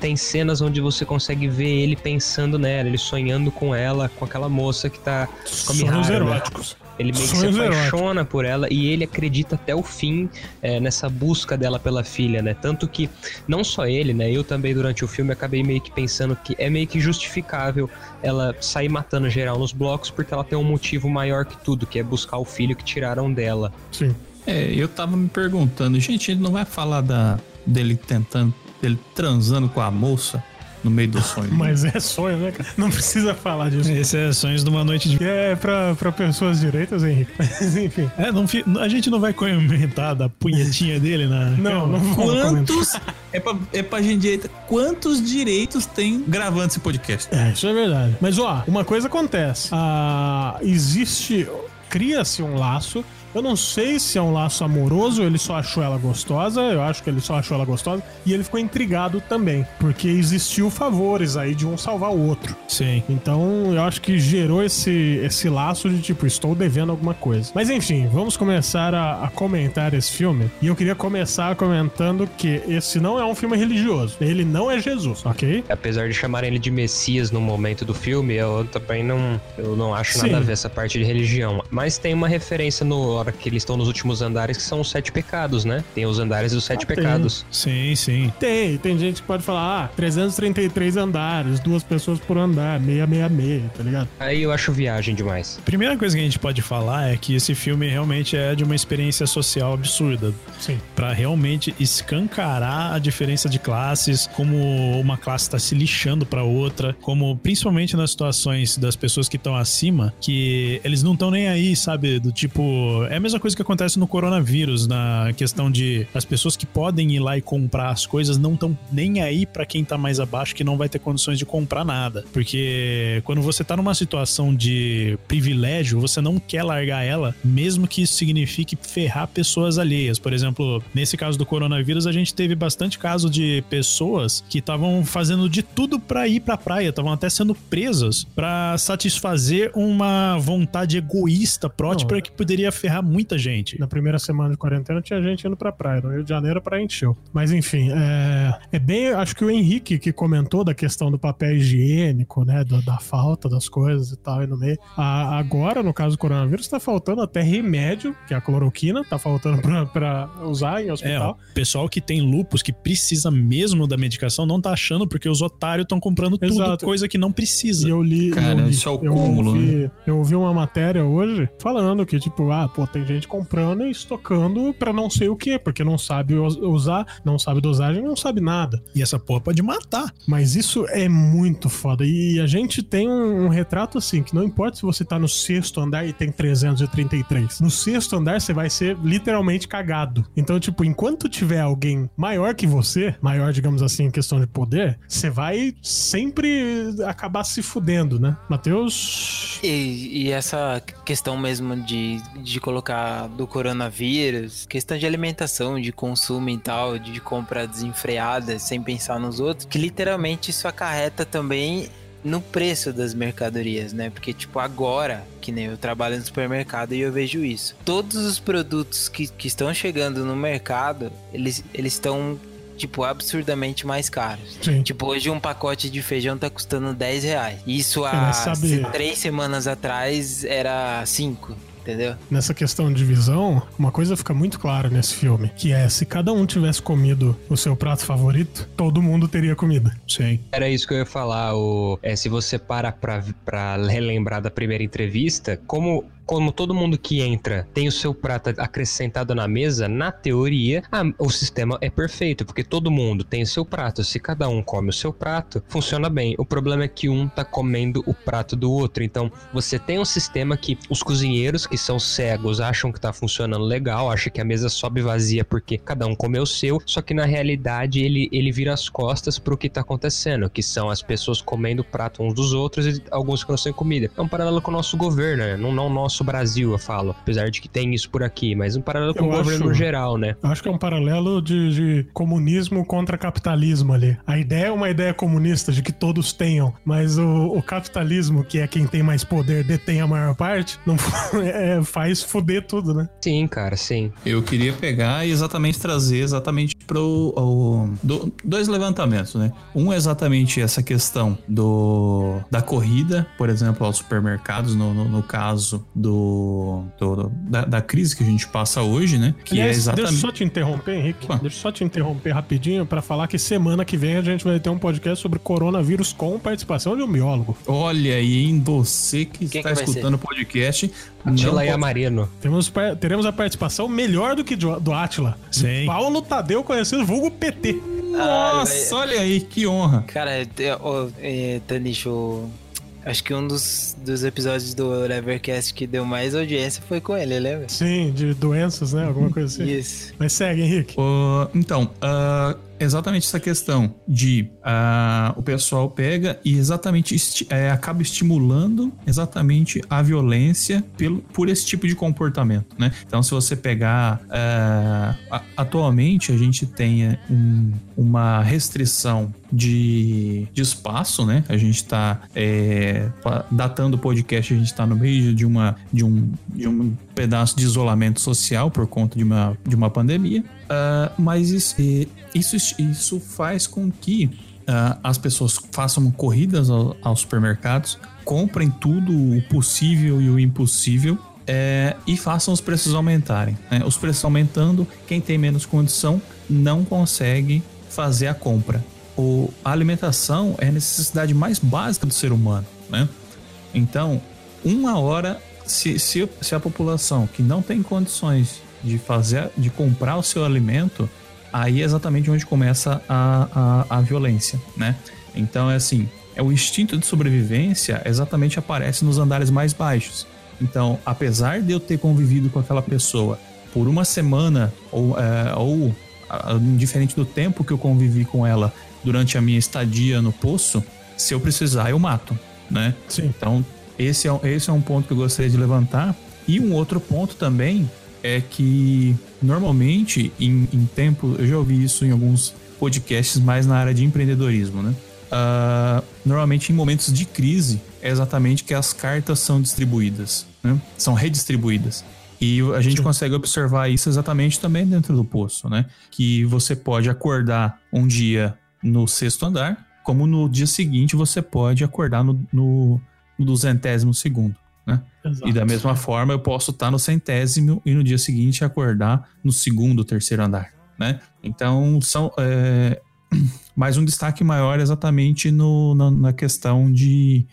tem cenas onde você consegue ver ele pensando nela, ele sonhando com ela, com aquela moça que tá com a Miharu. né? eróticos. Ele meio que se apaixona por ela e ele acredita até o fim é, nessa busca dela pela filha, né? Tanto que não só ele, né? Eu também durante o filme acabei meio que pensando que é meio que justificável ela sair matando geral nos blocos porque ela tem um motivo maior que tudo, que é buscar o filho que tiraram dela. Sim. É, eu tava me perguntando, gente, ele não vai falar da dele tentando, dele transando com a moça no meio do sonho. Mas é sonho, né, cara? Não precisa falar disso. Esse é sonhos de uma noite de. É pra, pra pessoas direitas, Henrique. Mas enfim. É, não, fi- a gente não vai comentar da punhetinha dele na. Não, não vou comentar. Quantos. É pra, é pra gente direita. Quantos direitos tem gravando esse podcast? É, isso é verdade. Mas, ó, uma coisa acontece. Ah, existe. Cria-se um laço. Eu não sei se é um laço amoroso, ele só achou ela gostosa. Eu acho que ele só achou ela gostosa. E ele ficou intrigado também. Porque existiu favores aí de um salvar o outro. Sim. Então, eu acho que gerou esse, esse laço de tipo, estou devendo alguma coisa. Mas enfim, vamos começar a, a comentar esse filme. E eu queria começar comentando que esse não é um filme religioso. Ele não é Jesus, ok? Apesar de chamarem ele de Messias no momento do filme, eu também não, eu não acho Sim. nada a ver essa parte de religião. Mas tem uma referência no hora que eles estão nos últimos andares que são os sete pecados, né? Tem os andares dos sete Ah, tem. pecados. Sim, sim. Tem, tem gente que pode falar, ah, 333 andares, duas pessoas por andar, 666, tá ligado? Aí eu acho viagem demais. Primeira coisa que a gente pode falar é que esse filme realmente é de uma experiência social absurda. Sim. Pra realmente escancarar a diferença de classes, como uma classe tá se lixando pra outra, como principalmente nas situações das pessoas que estão acima, que eles não estão nem aí, sabe? Do tipo, é a mesma coisa que acontece no coronavírus, na questão de as pessoas que podem ir lá e comprar as coisas não estão nem aí pra quem tá mais abaixo que não vai ter condições de comprar nada. Porque quando você tá numa situação de privilégio, você não quer largar ela, mesmo que isso signifique ferrar pessoas alheias. Por exemplo, nesse caso do coronavírus, a gente teve bastante caso de pessoas que estavam fazendo de tudo pra ir pra praia, estavam até sendo presas pra satisfazer uma vontade egoísta, próspera, que poderia ferrar pegar muita gente. Na primeira semana de quarentena tinha gente indo pra praia. No Rio de Janeiro pra encheu. Mas enfim, é, é bem. Acho que o Henrique que comentou da questão do papel higiênico, né? do- da falta das coisas e tal, aí no meio. A- agora, no caso do coronavírus, tá faltando até remédio, que é a cloroquina, tá faltando pra, pra usar em É, hospital. ó, pessoal que tem lupus, que precisa mesmo da medicação, não tá achando porque os otários estão comprando tudo, Exato. coisa que não precisa. E eu li. Cara, eu li, isso é o eu cúmulo, ouvi, Eu ouvi uma matéria hoje falando que, tipo, ah, pô, tem gente comprando e estocando pra não sei o quê, porque não sabe us- usar, não sabe dosagem, não sabe nada. E essa porra pode matar. Mas isso é muito foda. E a gente tem um, um retrato assim, que não importa se você tá no sexto andar e tem 333. No sexto andar você vai ser literalmente cagado. Então, tipo, enquanto tiver alguém maior que você, maior, digamos assim, em questão de poder, você vai sempre acabar se fudendo, né? Matheus. E, e essa questão mesmo de, de colocar do coronavírus, questão de alimentação, de consumo e tal, de compra desenfreada, sem pensar nos outros, que literalmente isso acarreta também no preço das mercadorias, né? Porque, tipo, agora, que nem eu trabalho no supermercado e eu vejo isso. Todos os produtos que, que estão chegando no mercado, eles eles estão, tipo, absurdamente mais caros. Sim. Tipo, hoje um pacote de feijão tá custando 10 reais. Isso há três semanas atrás era 5, entendeu? Nessa questão de visão, uma coisa fica muito clara nesse filme, que é se cada um tivesse comido o seu prato favorito, todo mundo teria comida. Sim. Era isso que eu ia falar. O, é, se você para pra, pra relembrar da primeira entrevista, como, como todo mundo que entra tem o seu prato acrescentado na mesa, na teoria, a- o sistema é perfeito, porque todo mundo tem o seu prato. Se cada um come o seu prato, funciona bem. O problema é que um tá comendo o prato do outro. Então, você tem um sistema que os cozinheiros, que são cegos, acham que tá funcionando legal, acham que a mesa sobe vazia porque cada um comeu o seu, só que na realidade ele, ele vira as costas pro que tá acontecendo, que são as pessoas comendo o prato uns dos outros e alguns que não têm comida. É um paralelo com o nosso governo, né? Não, não o nosso Brasil, eu falo. Apesar de que tem isso por aqui, mas um paralelo com Eu o governo acho- no geral, né? Eu acho que é um paralelo de, de comunismo contra capitalismo ali. A ideia é uma ideia comunista de que todos tenham, mas o, o capitalismo, que é quem tem mais poder, detém a maior parte, não é, faz fuder tudo, né? Sim, cara, sim. Eu queria pegar e exatamente trazer exatamente pro o- do- dois levantamentos, né? Um é exatamente essa questão do da corrida, por exemplo, aos supermercados, no, no, no caso do, do- da, da crise que a gente passa hoje, né? Que Aliás, é exatamente Deixa eu só te interromper, Henrique. Deixa eu só te interromper rapidinho pra falar que semana que vem a gente vai ter um podcast sobre coronavírus com participação de um biólogo. Olha aí, em você que Quem está que escutando o podcast. Atila. Temos, par- teremos a participação melhor do que do, do Atila. Sim. Paulo Tadeu, conhecido vulgo PT. Nossa, olha aí, que honra. Cara, é, é, Tanicho, acho que um dos, dos episódios do Levercast que deu mais audiência foi com ele, lembra? Sim, de doenças, né? Alguma coisa assim. Isso. Mas segue, Henrique. Ô, então, ah, exatamente essa questão de ah, o pessoal pega e exatamente esti- é, acaba estimulando exatamente a violência pelo, por esse tipo de comportamento, né? Então, se você pegar a- atualmente a gente tem eh, um- uma restrição de, de espaço, né? A gente está datando o podcast, a gente está no meio de uma de um, de um pedaço de isolamento social por conta de uma, de uma pandemia. Ah, mas isso, isso, isso faz com que ah, as pessoas façam corridas ao- aos supermercados, comprem tudo o possível e o impossível. é, e façam os preços aumentarem. né? Os preços aumentando, quem tem menos condição não consegue fazer a compra. O, a alimentação é a necessidade mais básica do ser humano. Né? Então, uma hora, se, se, se a população que não tem condições de fazer, de comprar o seu alimento, aí é exatamente onde começa a, a, a violência, né? Então é assim, é o instinto de sobrevivência exatamente aparece nos andares mais baixos. Então, apesar de eu ter convivido com aquela pessoa por uma semana ou, é, ou diferente do tempo que eu convivi com ela durante a minha estadia no poço, se eu precisar eu mato, né? Sim. Então, esse é, esse é um ponto que eu gostaria de levantar. E um outro ponto também é que, normalmente, em, em tempo, eu já ouvi isso em alguns podcasts mais na área de empreendedorismo, né? Ah, normalmente, em momentos de crise, é exatamente que as cartas são distribuídas, né? São redistribuídas. E a gente consegue observar isso exatamente também dentro do poço, né? Que você pode acordar um dia no sexto andar, como no dia seguinte você pode acordar no, no, no duzentésimo segundo. Né? Exato. E da mesma forma eu posso estar no centésimo e no dia seguinte acordar no segundo, terceiro andar, né? Então são é, mais um destaque maior exatamente no, na, na questão de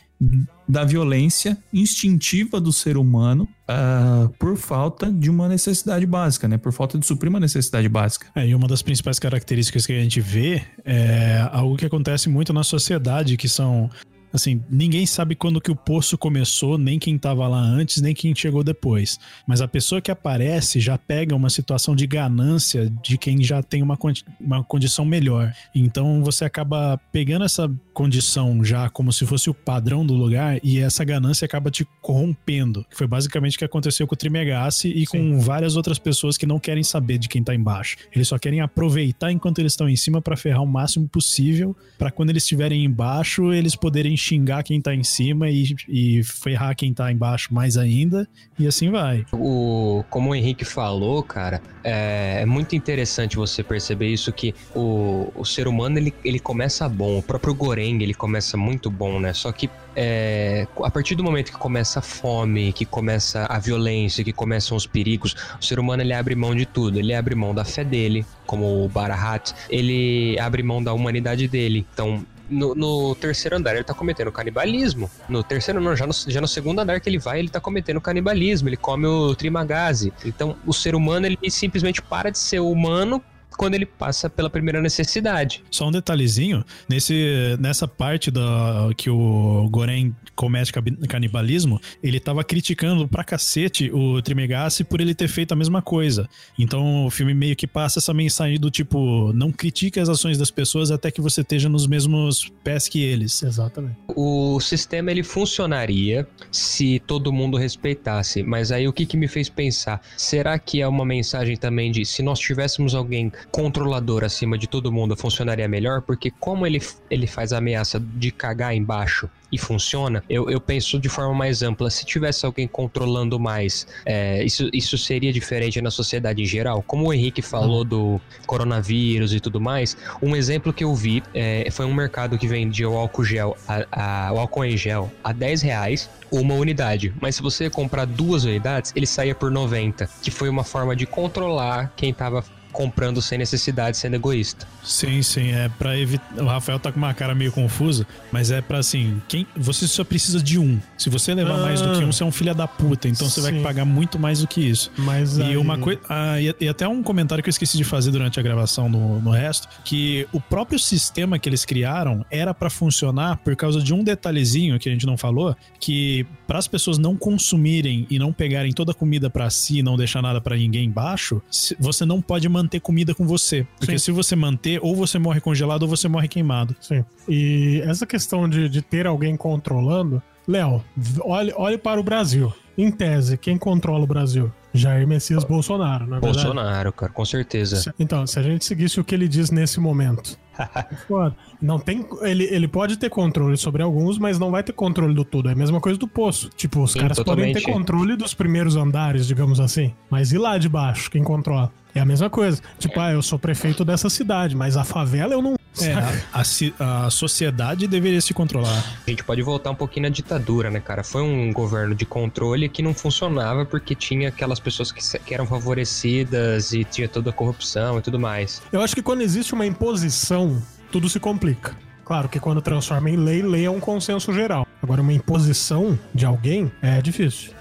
da violência instintiva do ser humano ah, por falta de uma necessidade básica, né? Por falta de suprir uma necessidade básica. É, e uma das principais características que a gente vê é algo que acontece muito na sociedade, que são Assim, ninguém sabe quando que o poço começou, nem quem tava lá antes, nem quem chegou depois. Mas a pessoa que aparece já pega uma situação de ganância de quem já tem uma, uma condição melhor. Então você acaba pegando essa condição já como se fosse o padrão do lugar e essa ganância acaba te corrompendo. Que foi basicamente o que aconteceu com o Trimegassi e com várias outras pessoas que não querem saber de quem tá embaixo. Eles só querem aproveitar enquanto eles estão em cima para ferrar o máximo possível, para quando eles estiverem embaixo, eles poderem xingar quem tá em cima e, e ferrar quem tá embaixo mais ainda, e assim vai. O, como o Henrique falou, cara, é, é muito interessante você perceber isso que o, o ser humano ele, ele começa bom, o próprio Ele começa muito bom, né? Só que é, a partir do momento que começa a fome, que começa a violência, que começam os perigos, o ser humano ele abre mão de tudo. Ele abre mão da fé dele, como o Barahat, ele abre mão da humanidade dele. Então, no, no, terceiro andar ele tá cometendo canibalismo. No terceiro, já no, já no segundo andar que ele vai, ele tá cometendo canibalismo. Ele come o trimagazi. Então, o ser humano, ele simplesmente para de ser humano quando ele passa pela primeira necessidade. Só um detalhezinho, nesse, nessa parte da, que o Goren comete canibalismo, ele tava criticando pra cacete o Trimegassi por ele ter feito a mesma coisa. Então o filme meio que passa essa mensagem do tipo, não critique as ações das pessoas até que você esteja nos mesmos pés que eles. Exatamente. O sistema ele funcionaria se todo mundo respeitasse, mas aí o que, que me fez pensar? Será que é uma mensagem também de se nós tivéssemos alguém controlador acima de todo mundo funcionaria melhor, porque como ele, ele faz a ameaça de cagar embaixo e funciona, eu, eu penso de forma mais ampla. Se tivesse alguém controlando mais, é, isso, isso seria diferente na sociedade em geral? Como o Henrique falou do coronavírus e tudo mais, um exemplo que eu vi é, foi um mercado que vendia o álcool gel, a, a, o álcool em gel a 10 reais uma unidade. Mas se você comprar duas unidades, ele saía por 90, que foi uma forma de controlar quem estava comprando sem necessidade, sendo egoísta. Sim, sim, é para evitar. O Rafael tá com uma cara meio confusa, mas é para assim, quem você só precisa de um. Se você levar ah, mais do que um, você é um filho da puta, então sim. você vai pagar muito mais do que isso. Mas e aí... uma coisa, ah, e, e, até um comentário que eu esqueci de fazer durante a gravação no, no resto, que o próprio sistema que eles criaram era para funcionar por causa de um detalhezinho que a gente não falou, que para as pessoas não consumirem e não pegarem toda a comida para si, não deixar nada para ninguém embaixo, você não pode manter comida com você. Porque Sim. se você manter, ou você morre congelado ou você morre queimado. Sim. E essa questão de, de ter alguém controlando. Léo, olhe, olhe para o Brasil. Em tese, quem controla o Brasil? Jair Messias Bolsonaro, não é verdade? Bolsonaro, cara, com certeza. Então, se a gente seguisse o que ele diz nesse momento. não tem. Ele, ele pode ter controle sobre alguns, mas não vai ter controle do tudo. É a mesma coisa do poço. Tipo, os Sim, caras totalmente. podem ter controle dos primeiros andares, digamos assim. Mas e lá de baixo, quem controla? É a mesma coisa. Tipo, ah, eu sou prefeito dessa cidade, mas a favela eu não. É, a, a, a, sociedade deveria se controlar. A gente pode voltar um pouquinho na ditadura, né, cara? Foi um governo de controle que não funcionava porque tinha aquelas pessoas que, que eram favorecidas e tinha toda a corrupção e tudo mais. Eu acho que quando existe uma imposição, tudo se complica. Claro que quando transforma em lei, lei é um consenso geral. Agora, uma imposição de alguém é difícil.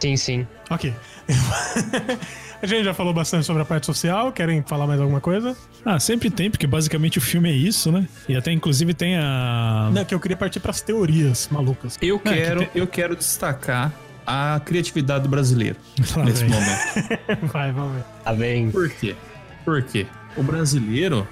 Sim, sim. Ok. A gente já falou bastante sobre a parte social. Querem falar mais alguma coisa? Ah, sempre tem, porque basicamente o filme é isso, né? E até inclusive tem a. Não, que eu queria partir para as teorias malucas. Eu quero, que tem... eu quero destacar a criatividade do brasileiro Lá nesse vem. momento. Vai, vamos ver. Tá bem. Por quê? Por quê? O brasileiro,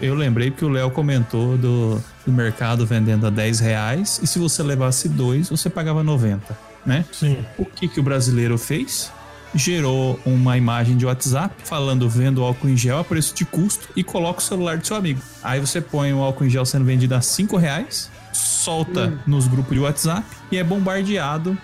eu lembrei que o Léo comentou do, do mercado vendendo a 10 reais e se você levasse dois, você pagava 90, né? Sim. O que, que o brasileiro fez? Gerou uma imagem de WhatsApp falando vendo álcool em gel a preço de custo e coloca o celular do seu amigo. Aí você põe o álcool em gel sendo vendido a 5 reais, solta hum. nos grupos de WhatsApp e é bombardeado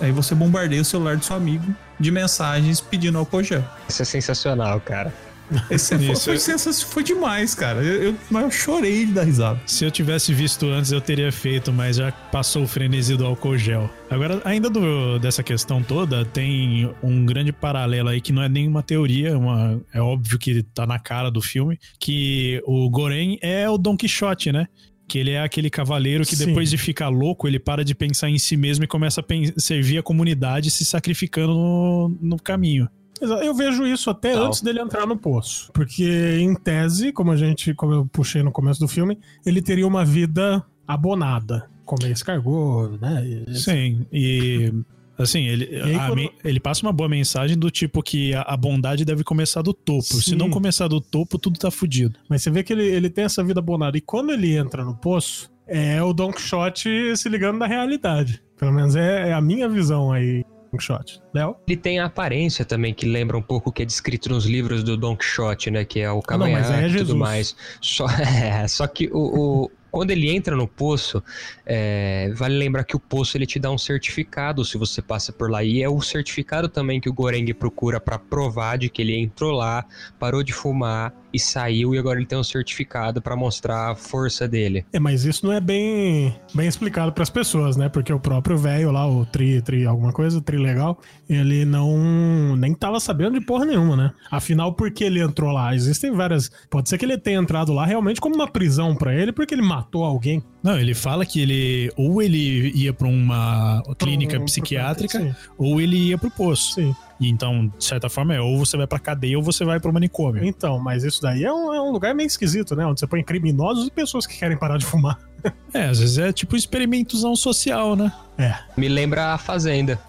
Aí você bombardeia o celular do seu amigo de mensagens pedindo álcool gel. Isso é sensacional, cara. Esse foi, foi, foi demais, cara. Eu, eu- mas eu chorei de dar risada. Se eu tivesse visto antes, eu teria feito, mas já passou o frenesi do álcool gel. Agora, ainda do- dessa questão toda, tem um grande paralelo aí que não é nenhuma teoria, uma, é óbvio que tá na cara do filme, que o Goren é o Don Quixote, né? Que ele é aquele cavaleiro que Sim. depois de ficar louco, ele para de pensar em si mesmo e começa a servir a comunidade se sacrificando no, no caminho. Eu vejo isso até Tal. antes dele entrar no poço. Porque, em tese, como a gente, como eu puxei no começo do filme, ele teria uma vida abonada. Comer escargot, né? Sim, e assim, ele, aí, a quando- ele passa uma boa mensagem do tipo que a, a bondade deve começar do topo. Se Sim. não começar do topo, tudo tá fudido. Mas você vê que ele, ele tem essa vida abonada. E quando ele entra no poço, é o Don Quixote se ligando na realidade. Pelo menos é, é a minha visão aí, Don Quixote. Léo? Ele tem a aparência também que lembra um pouco o que é descrito nos livros do Don Quixote, né? Que é o Ah, mas cavanhaque aí é e tudo mais. Só, é, só que o, o- quando ele entra no poço, é, vale lembrar que o poço ele te dá um certificado se você passa por lá. E é o certificado também que o Goreng procura pra provar de que ele entrou lá, parou de fumar e saiu. E agora ele tem um certificado pra mostrar a força dele. É, mas isso não é bem, bem explicado pras pessoas, né? Porque o próprio velho lá, o Tri, Tri, alguma coisa, Tri legal, ele não nem tava sabendo de porra nenhuma, né? Afinal, por que ele entrou lá? Existem várias. Pode ser que ele tenha entrado lá realmente como uma prisão pra ele, porque ele matou alguém. Não, ele fala que ele ou ele ia pra uma clínica pro- psiquiátrica ou ele ia pro poço. sim. E então, de certa forma, é ou você vai pra cadeia ou você vai pro manicômio. Então, mas isso daí é um, é um lugar meio esquisito, né? Onde você põe criminosos e pessoas que querem parar de fumar. É, às vezes é tipo experimentozão social, né? É. Me lembra a Fazenda.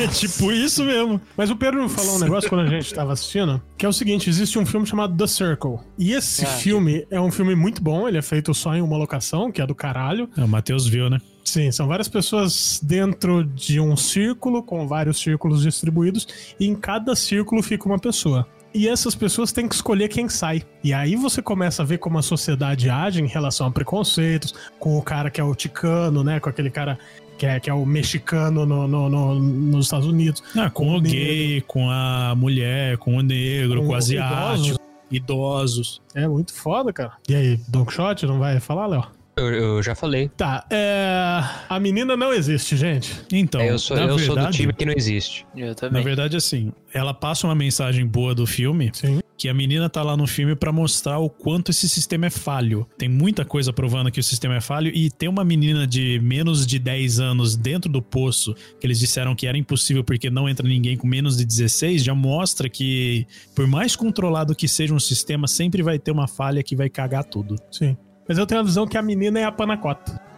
É tipo isso mesmo. Mas o Pedro falou um negócio quando a gente tava assistindo, que é o seguinte, existe um filme chamado The Circle. E esse Ah. filme é um filme muito bom, ele é feito só em uma locação, que é do caralho. É, o Matheus viu, né? Sim, são várias pessoas dentro de um círculo, com vários círculos distribuídos, e em cada círculo fica uma pessoa. E essas pessoas têm que escolher quem sai. E aí você começa a ver como a sociedade age em relação a preconceitos, com o cara que é o ticano, né? Com aquele cara que é, que é o mexicano no, no- no- nos Estados Unidos. Ah, com Com o gay, com a mulher, com o negro, com, Com o asiático, idosos. idosos. É muito foda, cara. E aí, Don Quixote, não vai falar, Léo? Eu, eu já falei. Tá, é... A menina não existe, gente. Então, É, eu sou, na eu sou do verdade, time que não existe. Eu Na também. verdade, assim, ela passa uma mensagem boa do filme, Sim. que a menina tá lá no filme pra mostrar o quanto esse sistema é falho. Tem muita coisa provando que o sistema é falho e tem uma menina de menos de 10 anos dentro do poço, que eles disseram que era impossível porque não entra ninguém com menos de 16, já mostra que por mais controlado que seja um sistema, sempre vai ter uma falha que vai cagar tudo. Sim. Mas eu tenho a visão que a menina é a panacota.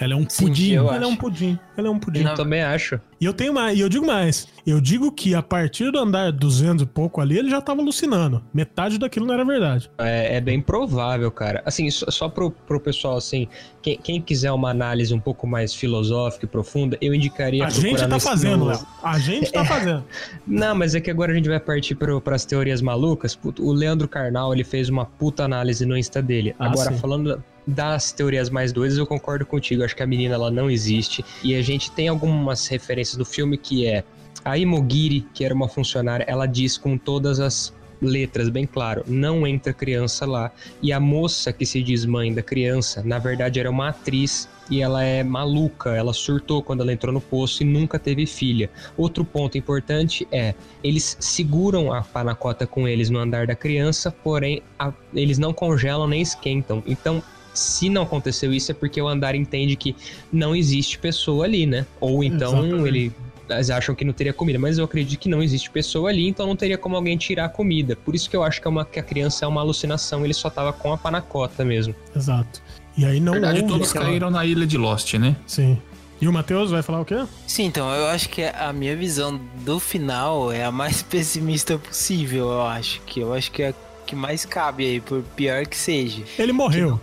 Ela é um Sim, pudim. eu Ela é acho. um pudim. Ela é um pudim. Eu também acho. E eu tenho mais, e eu digo mais. Eu digo que a partir do andar 200 e pouco ali, ele já tava alucinando. Metade daquilo não era verdade. É, é bem provável, cara. Assim, só, só pro, pro pessoal, assim, quem, quem quiser uma análise um pouco mais filosófica e profunda, eu indicaria A gente tá fazendo, Léo. A gente tá fazendo. Não, mas é que agora a gente vai partir para as teorias malucas. Puto, O Leandro Carnal, ele fez uma puta análise no Insta dele. Ah, agora, sim. falando das teorias mais doidas, eu concordo contigo. Acho que a menina, ela não existe. E a gente tem algumas referências do filme que é... A Imogiri, que era uma funcionária, ela diz com todas as letras, bem claro, não entra criança lá. E a moça que se diz mãe da criança, na verdade era uma atriz e ela é maluca, ela surtou quando ela entrou no poço e nunca teve filha. Outro ponto importante é, eles seguram a panacota com eles no andar da criança, porém a- eles não congelam nem esquentam. Então, se não aconteceu isso é porque o andar entende que não existe pessoa ali, né? Ou então Exatamente. ele eles acham que não teria comida, mas eu acredito que não existe pessoa ali, então não teria como alguém tirar a comida. Por isso que eu acho que, é uma, que a criança é uma alucinação, ele só tava com a panacota mesmo. Exato. E aí não Na verdade, todos aquela- caíram na ilha de Lost, né? Sim. E o Matheus vai falar o quê? Sim, então, eu acho que a minha visão do final é a mais pessimista possível, eu acho. Que eu acho que é a que mais cabe aí, por pior que seja. Ele morreu.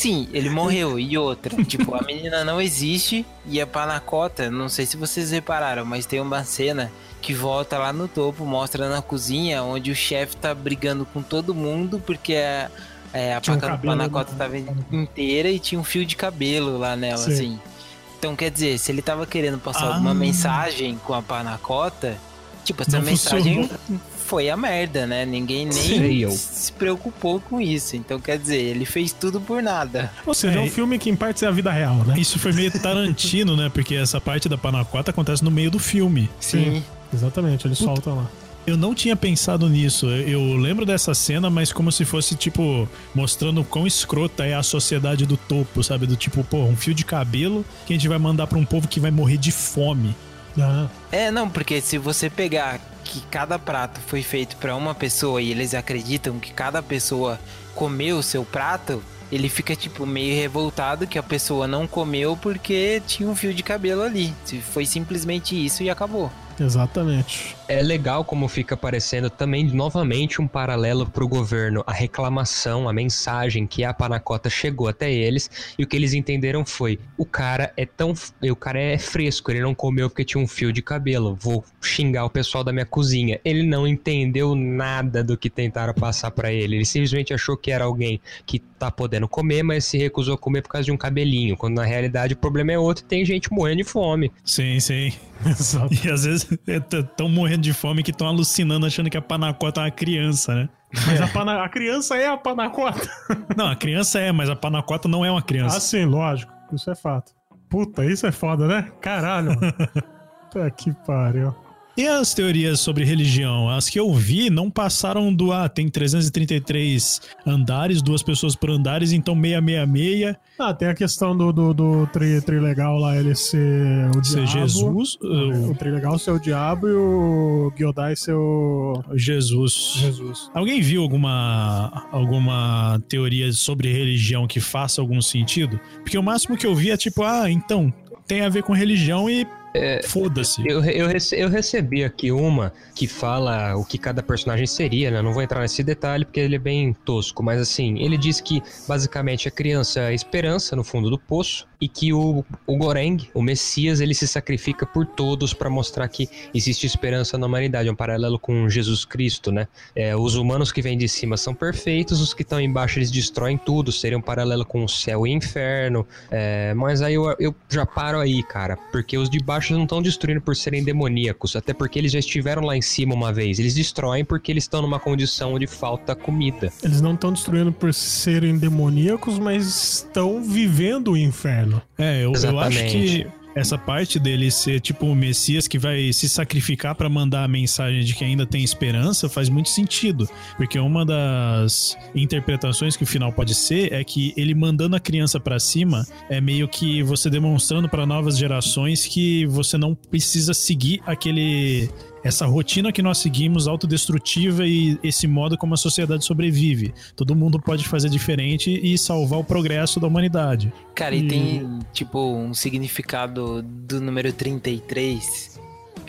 Sim, ele morreu. E outra, tipo, a menina não existe e a panacota, não sei se vocês repararam, mas tem uma cena que volta lá no topo, mostra na cozinha, onde o chefe tá brigando com todo mundo porque a, é, a Tinha um paca- cabelo panacota tava inteira e tinha um fio de cabelo lá nela, Sim. assim. Então quer dizer, se ele tava querendo passar Ah. alguma mensagem com a panacota, tipo, essa Não mensagem funcionou. Foi a merda, né? Ninguém nem se preocupou com isso. Então quer dizer, ele fez tudo por nada. Ou seja, é É, um filme que em partes é a vida real, né? Isso foi meio Tarantino, né? Porque essa parte da panacota acontece no meio do filme. Sim. Exatamente, eles soltam lá. Eu não tinha pensado nisso. Eu lembro dessa cena, mas como se fosse, tipo, mostrando quão escrota é a sociedade do topo, sabe? Do tipo, pô, um fio de cabelo que a gente vai mandar pra um povo que vai morrer de fome. Ah, É, não, porque se você pegar que cada prato foi feito pra uma pessoa e eles acreditam que cada pessoa comeu o seu prato, ele fica tipo meio revoltado que a pessoa não comeu porque tinha um fio de cabelo ali. Foi simplesmente isso e acabou. Exatamente. É legal como fica aparecendo também novamente um paralelo pro governo, a reclamação, a mensagem que a panacota chegou até eles e o que eles entenderam foi: o cara é tão, o cara é fresco, ele não comeu porque tinha um fio de cabelo. Vou xingar o pessoal da minha cozinha. Ele não entendeu nada do que tentaram passar pra ele. Ele simplesmente achou que era alguém que tá podendo comer, mas se recusou a comer por causa de um cabelinho, quando na realidade o problema é outro, e tem gente morrendo de fome. Sim, sim. Exato. E às vezes estão morrendo de fome que estão alucinando achando que a panacota é uma criança, né? Mas a, pana- a criança é a panacota. Não, a criança é, mas a panacota não é uma Ah, criança. sim, lógico. Isso é fato. Puta, isso é foda, né? Caralho. mano. Puta que pariu. E as teorias sobre religião? As que eu vi não passaram do ah, tem 333 andares, duas pessoas por andares, então 666 Ah, tem a questão do, do, do tri, trilegal lá, ele ser o ser diabo. Jesus. O trilegal ser o diabo e o Gyodai ser o Jesus. Jesus. Alguém viu alguma, alguma teoria sobre religião que faça algum sentido? Porque o máximo que eu vi é tipo, ah, então, tem a ver com religião e foda-se. Eu, eu, rece- eu recebi aqui uma que fala o que cada personagem seria, né? Não vou entrar nesse detalhe porque ele é bem tosco, mas assim, ele diz que basicamente a criança é a esperança no fundo do poço e que o, o Goreng, o Messias, ele se sacrifica por todos para mostrar que existe esperança na humanidade. É um paralelo com Jesus Cristo, né? É, os humanos que vêm de cima são perfeitos, os que estão embaixo eles destroem tudo, seria um paralelo com o céu e inferno. É, mas aí eu, eu já paro aí, cara, porque os de baixo não estão destruindo por serem demoníacos, até porque eles já estiveram lá em cima uma vez. Eles destroem porque eles estão numa condição de falta comida. Eles não estão destruindo por serem demoníacos, mas estão vivendo o inferno. É, eu, eu acho que essa parte dele ser tipo o Messias que vai se sacrificar pra mandar a mensagem de que ainda tem esperança faz muito sentido. Porque uma das interpretações que o final pode ser é que ele mandando a criança pra cima é meio que você demonstrando pra novas gerações que você não precisa seguir aquele essa rotina que nós seguimos autodestrutiva e esse modo como a sociedade sobrevive. Todo mundo pode fazer diferente e salvar o progresso da humanidade. Cara, e tem, tipo, um significado do número 33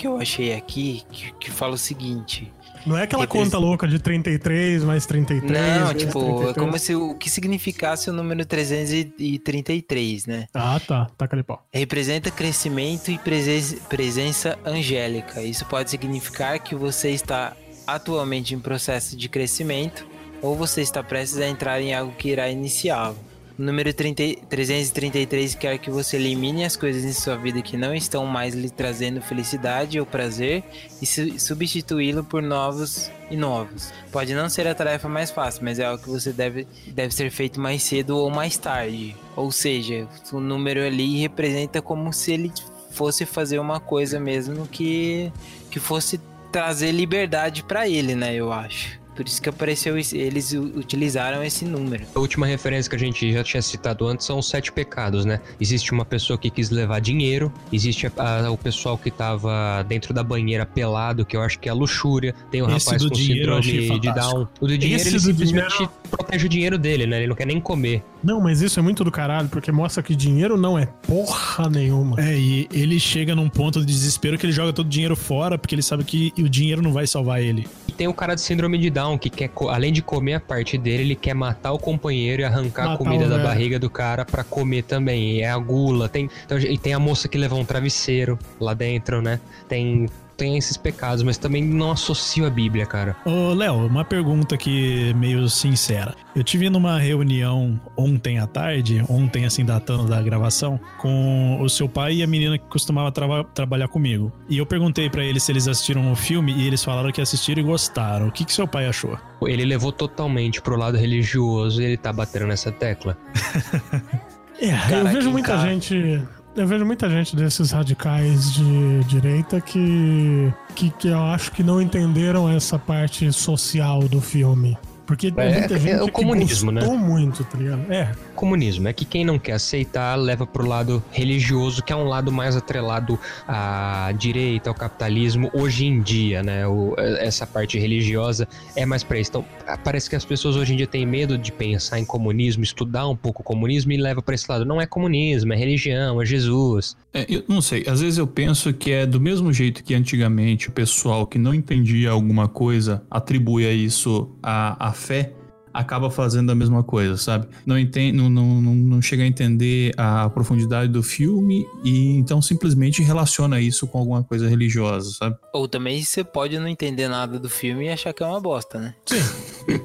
que eu achei aqui, que, que fala o seguinte. Não é aquela conta louca de 33 mais 33. Não, tipo, 33. é como se o que significasse o número 333, né? Ah, tá. Taca ali pau. Representa crescimento e presen- presença angélica. Isso pode significar que você está atualmente em processo de crescimento ou você está prestes a entrar em algo que irá iniciá-lo. Número 30 333 quer que você elimine as coisas em sua vida que não estão mais lhe trazendo felicidade ou prazer e su- substituí-lo por novos e novos. Pode não ser a tarefa mais fácil, mas é algo que você deve, deve ser feito mais cedo ou mais tarde. Ou seja, o número ali representa como se ele fosse fazer uma coisa mesmo que, que fosse trazer liberdade pra ele, né? Eu acho. Por isso que apareceu, eles utilizaram esse número. A última referência que a gente já tinha citado antes são os sete pecados, né? Existe uma pessoa que quis levar dinheiro, existe a- a- o pessoal que tava dentro da banheira pelado, que eu acho que é a luxúria, tem o Esse rapaz do com síndrome de. Down. O do dinheiro, Esse ele do simplesmente dinheiro- protege o dinheiro dele, né? Ele não quer nem comer. Não, mas isso é muito do caralho, porque mostra que dinheiro não é porra nenhuma. É, e ele chega num ponto de desespero que ele joga todo o dinheiro fora, porque ele sabe que o dinheiro não vai salvar ele. Tem o cara de síndrome de Down, que quer, além de comer a parte dele, ele quer matar o companheiro e arrancar Matar a comida da velho. barriga do cara pra comer também. E é a gula. Tem, então, e tem a moça que levou um travesseiro lá dentro, né? Tem tenha esses pecados, mas também não associo a Bíblia, cara. Ô, Léo, uma pergunta aqui meio sincera. Eu tive numa reunião ontem à tarde, ontem assim, datando da gravação, com o seu pai e a menina que costumava trava- trabalhar comigo. E eu perguntei pra eles se eles assistiram o filme e eles falaram que assistiram e gostaram. O que, que seu pai achou? Ele levou totalmente pro lado religioso e ele tá batendo nessa tecla. É, eu Cara, vejo aqui em muita gente. Eu vejo muita gente desses radicais de direita que, que, que eu acho que não entenderam essa parte social do filme. Porque É, muita é gente o que comunismo, gostou muito, tá ligado? É, Comunismo é que quem não quer aceitar leva pro lado religioso, que é um lado mais atrelado à direita, ao capitalismo, hoje em dia, né? O- essa parte religiosa é mais pra isso. Então, parece que as pessoas hoje em dia têm medo de pensar em comunismo, estudar um pouco o comunismo e leva pra esse lado. Não é comunismo, é religião, é Jesus. É, eu não sei, às vezes eu penso que é do mesmo jeito que antigamente o pessoal que não entendia alguma coisa atribuía isso à, à fé, acaba fazendo a mesma coisa, sabe? Não, entende, não, não, não, não chega a entender a profundidade do filme e então simplesmente relaciona isso com alguma coisa religiosa, sabe? Ou também você pode não entender nada do filme e achar que é uma bosta, né?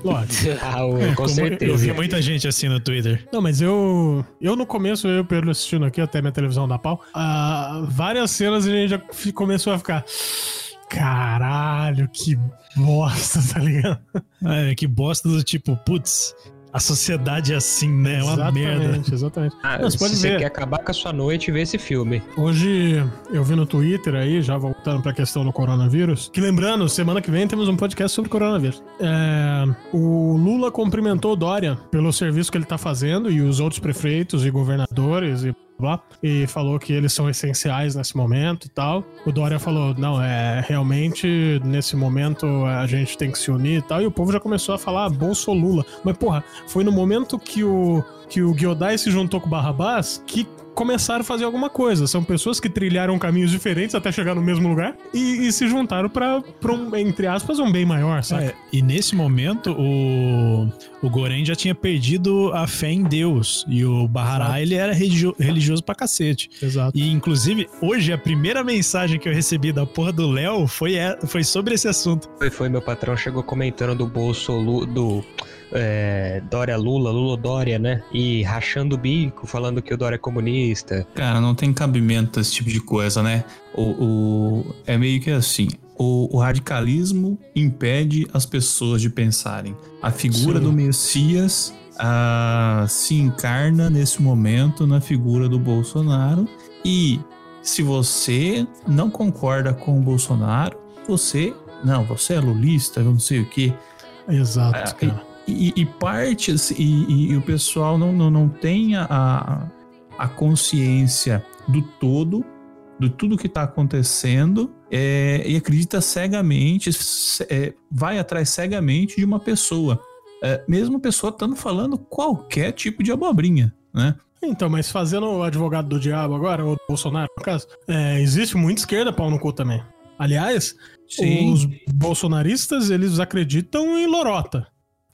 lógico. Ah, É, com como certeza. Eu vi muita gente assim no Twitter. Não, mas eu. Eu no começo, eu e o Pedro assistindo aqui, até minha televisão da pau, ah, várias cenas a gente já começou a ficar. Caralho, que bosta, tá ligado? É, que bosta do tipo, putz, a sociedade é assim, né? É uma merda. exatamente, exatamente. Ah, Não, você pode você ver. quer acabar com a sua noite, vê esse filme. Hoje eu vi no Twitter aí, já voltando pra questão do coronavírus, que lembrando, semana que vem temos um podcast sobre coronavírus. É, o Lula cumprimentou o Dória pelo serviço que ele tá fazendo e os outros prefeitos e governadores e blá, e falou que eles são essenciais nesse momento e tal. O Dória falou, não, é realmente nesse momento a gente tem que se unir e tal, e o povo já começou a falar Bolso Lula. Mas porra, foi no momento que o que o Giodai se juntou com o Barrabás que começaram a fazer alguma coisa. São pessoas que trilharam caminhos diferentes até chegar no mesmo lugar e, e se juntaram pra, pra um, entre aspas, um bem maior, sabe? É, e nesse momento, o, o Goren já tinha perdido a fé em Deus. E o Bahará, ele era religio- religioso pra cacete. Exato. E, inclusive, hoje, a primeira mensagem que eu recebi da porra do Léo foi, é- foi sobre esse assunto. Foi, foi, meu patrão chegou comentando do bolso do é, Dória Lula, Lula Dória, né? E rachando o bico, falando que o Dória é comunista. Cara, não tem cabimento esse tipo de coisa, né? O, o- é meio que assim. O, o radicalismo impede as pessoas de pensarem. A figura Sim. do Messias ah, se encarna nesse momento na figura do Bolsonaro. E se você não concorda com o Bolsonaro, você. Não, você é lulista, eu não sei o quê. Exato, Ah, cara. E, e partes, e, e- e o pessoal não, não, não tem a, a consciência do todo, de tudo que está acontecendo, é, e acredita cegamente, é, vai atrás cegamente de uma pessoa. É, mesmo a pessoa estando falando qualquer tipo de abobrinha, né? Então, mas fazendo o advogado do diabo agora, ou do Bolsonaro, no caso, é, existe muita esquerda pau no cu também. Aliás, os bolsonaristas, eles acreditam em lorota.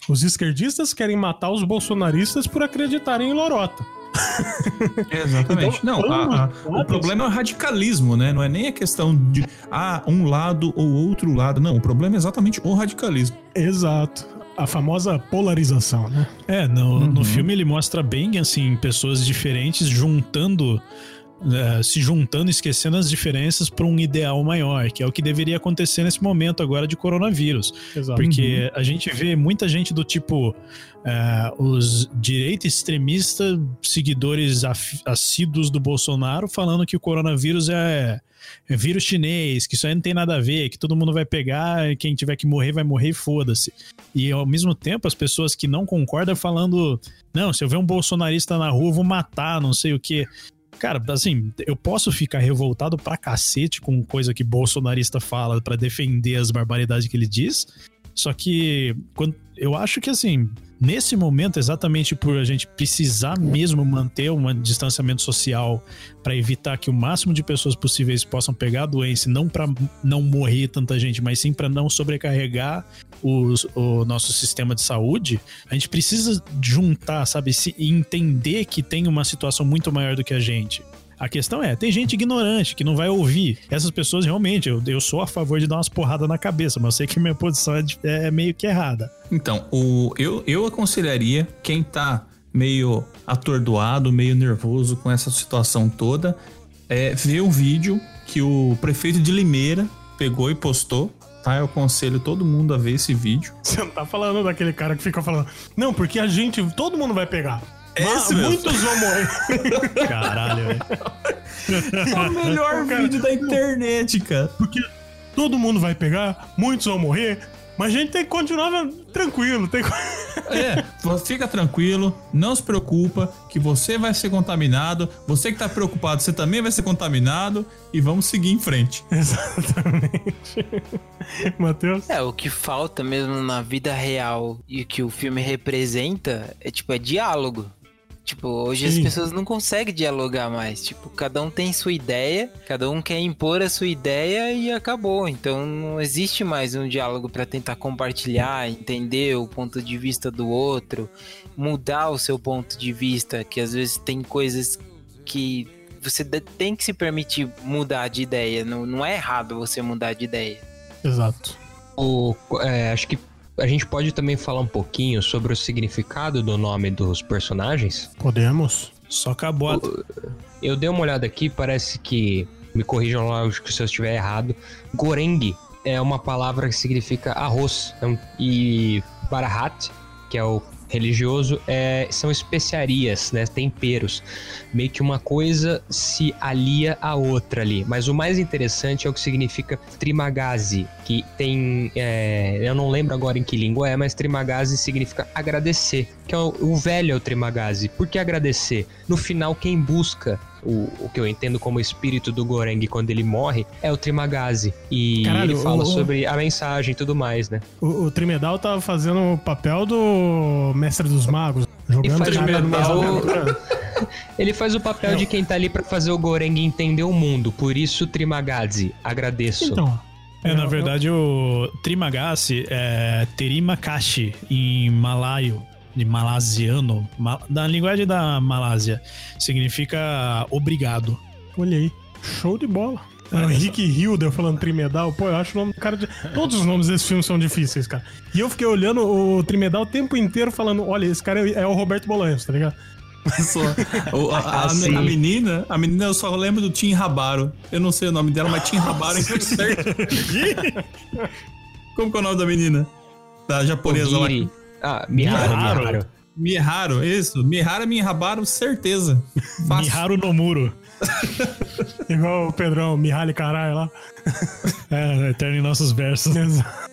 Os esquerdistas querem matar os bolsonaristas por acreditarem em lorota. Exatamente. Então, não, a- a- o problema é o radicalismo, né? Não é nem a questão de ah, um lado ou outro lado. Não, o problema é exatamente o radicalismo. Exato. A famosa polarização, né? É, no, no Uhum. filme ele mostra bem, assim, pessoas diferentes juntando, eh, se juntando, esquecendo as diferenças para um ideal maior, que é o que deveria acontecer nesse momento agora de coronavírus. Exato. Porque a gente vê muita gente do tipo eh, os direita extremista, seguidores assíduos do Bolsonaro, falando que o coronavírus é, é vírus chinês, que isso aí não tem nada a ver, que todo mundo vai pegar, e quem tiver que morrer vai morrer e foda-se. E ao mesmo tempo, as pessoas que não concordam falando: não, se eu ver um bolsonarista na rua, eu vou matar, não sei o quê. Cara, assim, eu posso ficar revoltado pra cacete com coisa que bolsonarista fala pra defender as barbaridades que ele diz. Só que quando, eu acho que assim, nesse momento, exatamente por a gente precisar mesmo manter um distanciamento social para evitar que o máximo de pessoas possíveis possam pegar a doença, não para não morrer tanta gente, mas sim para não sobrecarregar os- o nosso sistema de saúde, a gente precisa juntar, sabe, se entender que tem uma situação muito maior do que a gente. A questão é, tem gente ignorante que não vai ouvir. Essas pessoas realmente, eu, eu sou a favor de dar umas porradas na cabeça, mas eu sei que minha posição é, de- é meio que errada. Então, o, eu, eu aconselharia quem tá meio atordoado, meio nervoso com essa situação toda, é ver o vídeo que o prefeito de Limeira pegou e postou. Tá? Eu aconselho todo mundo a ver esse vídeo. Você não tá falando daquele cara que fica falando, não, porque a gente, todo mundo vai pegar. É esse mesmo. Muitos vão morrer. Caralho, velho. É o melhor Cara, vídeo da internet, cara. Porque todo mundo vai pegar, muitos vão morrer, mas a gente tem que continuar tranquilo. Tem que... É, fica tranquilo, não se preocupa, que você vai ser contaminado. Você que tá preocupado, você também vai ser contaminado e vamos seguir em frente. Exatamente. Matheus? É, o que falta mesmo na vida real e que o filme representa é tipo, é diálogo. Tipo, hoje Sim. as pessoas não conseguem dialogar mais. Tipo, cada um tem sua ideia, cada um quer impor a sua ideia e acabou. Então não existe mais um diálogo para tentar compartilhar, entender o ponto de vista do outro, mudar o seu ponto de vista, que às vezes tem coisas que você tem que se permitir mudar de ideia. Não, não é errado você mudar de ideia. Exato. O, é, acho que a gente pode também falar um pouquinho sobre o significado do nome dos personagens. Podemos? Só acabou a... Eu dei uma olhada aqui, parece que. Me corrijam lá se eu estiver errado. Goreng é uma palavra que significa arroz. Então, e barahat, que é o religioso, é, são especiarias, né? Temperos. Meio que uma coisa se alia à outra ali. Mas o mais interessante é o que significa trimagazi, que tem. é, eu não lembro agora em que língua é, mas trimagazi significa agradecer. Que é o, o velho é o trimagazi. Por que agradecer? No final, quem busca o, o que eu entendo como espírito do Goreng quando ele morre é o Trimagazi. E Caralho, ele fala o- sobre a mensagem e tudo mais, né? O, o Trimedal tava fazendo o papel do Mestre dos Magos. Jogando faz o no Trimedal- mesa. Ele faz o papel Não. de quem tá ali pra fazer o Goreng entender o mundo. Por isso, Trimagazi. Agradeço. Então. É, na verdade, o Trimagasi é Terimakashi em malaio, de malasiano, ma- da linguagem da Malásia, significa obrigado. Olha aí. Show de bola. É, o Henrique Hilder falando Trimedal. Pô, eu acho o nome do cara de... Todos os nomes desse filme são difíceis, cara. E eu fiquei olhando o Trimedal o tempo inteiro falando: olha, esse cara é, é o Roberto Bolanhos, tá ligado? Só. O- a, a- Ah, sim. a menina, a menina eu só lembro do Tim Rabaro. Eu não sei o nome dela, mas Tim Rabaro é certo. Como que é o nome da menina? Da japonesa lá. Ah, Miharu, Miharu. Miharu. Miharu, isso. Mihara Mihabaro, certeza. Fácil. Miharu Nomuro. Igual o Pedrão, Mihaly Caralho lá. É, eterno em nossos versos. Exato.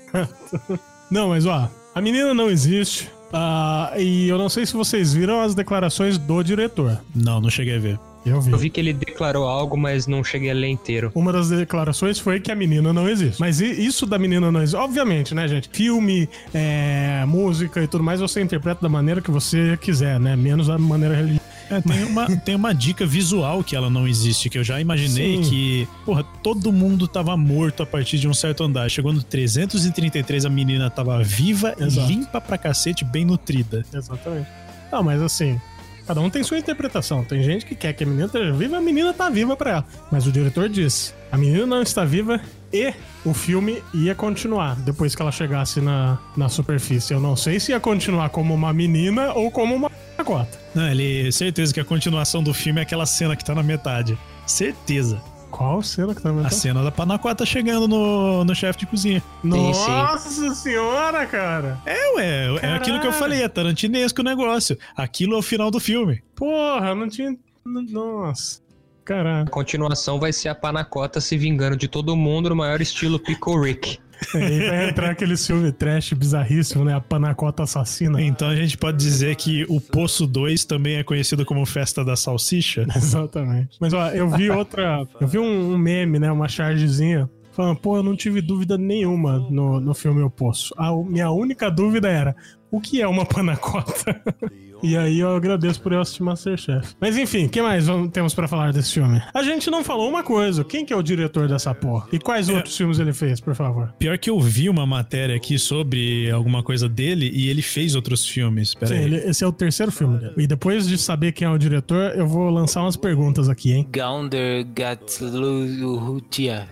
Não, mas ó, a menina não existe. Ah, e eu não sei se vocês viram as declarações do diretor. Não, não cheguei a ver. Eu vi. Eu vi que ele declarou algo, mas não cheguei a ler inteiro. Uma das declarações foi que a menina não existe. Mas isso da menina não existe, obviamente, né, gente? Filme, é, música e tudo mais, você interpreta da maneira que você quiser, né? Menos da maneira religiosa. É, tem, uma, tem uma dica visual que ela não existe, que eu já imaginei Sim. que, porra, todo mundo tava morto a partir de um certo andar. Chegou no 333, a menina tava viva Exato. e limpa pra cacete, bem nutrida. Exatamente. Não, mas assim, cada um tem sua interpretação. Tem gente que quer que a menina esteja viva, a menina tá viva pra ela. Mas o diretor disse: a menina não está viva e o filme ia continuar depois que ela chegasse na, na superfície. Eu não sei se ia continuar como uma menina ou como uma cota. Não, ele, certeza que a continuação do filme é aquela cena que tá na metade. Certeza. Qual cena que tá A cena da Panacota chegando no, no chefe de cozinha. Nossa senhora, cara! É, ué, é Caralho. aquilo que eu falei, é tarantinesco o negócio. Aquilo é o final do filme. Porra, não tinha. Nossa. Caralho. A continuação vai ser a Panacota se vingando de todo mundo no maior estilo Pickle Rick. Aí vai entrar aquele filme trash bizarríssimo, né? A Panacota Assassina. Então a gente pode dizer que o Poço 2 também é conhecido como Festa da Salsicha. Exatamente. Mas ó, eu vi outra. Eu vi um, meme, né? Uma chargezinha. Falando, pô, eu não tive dúvida nenhuma no, no filme O Poço. A minha única dúvida era o que é uma panacota. e aí eu agradeço por eu assistir Masterchef. Mas enfim, o que mais vamos- temos pra falar desse filme? A gente não falou uma coisa. Quem que é o diretor dessa porra? E quais outros filmes ele fez, por favor? Pior que eu vi uma matéria aqui sobre alguma coisa dele e ele fez outros filmes. Pera Sim, aí. ele- esse é o terceiro filme dele. E depois de saber quem é o diretor, eu vou lançar umas perguntas aqui, hein? Gaunder Gatlutia.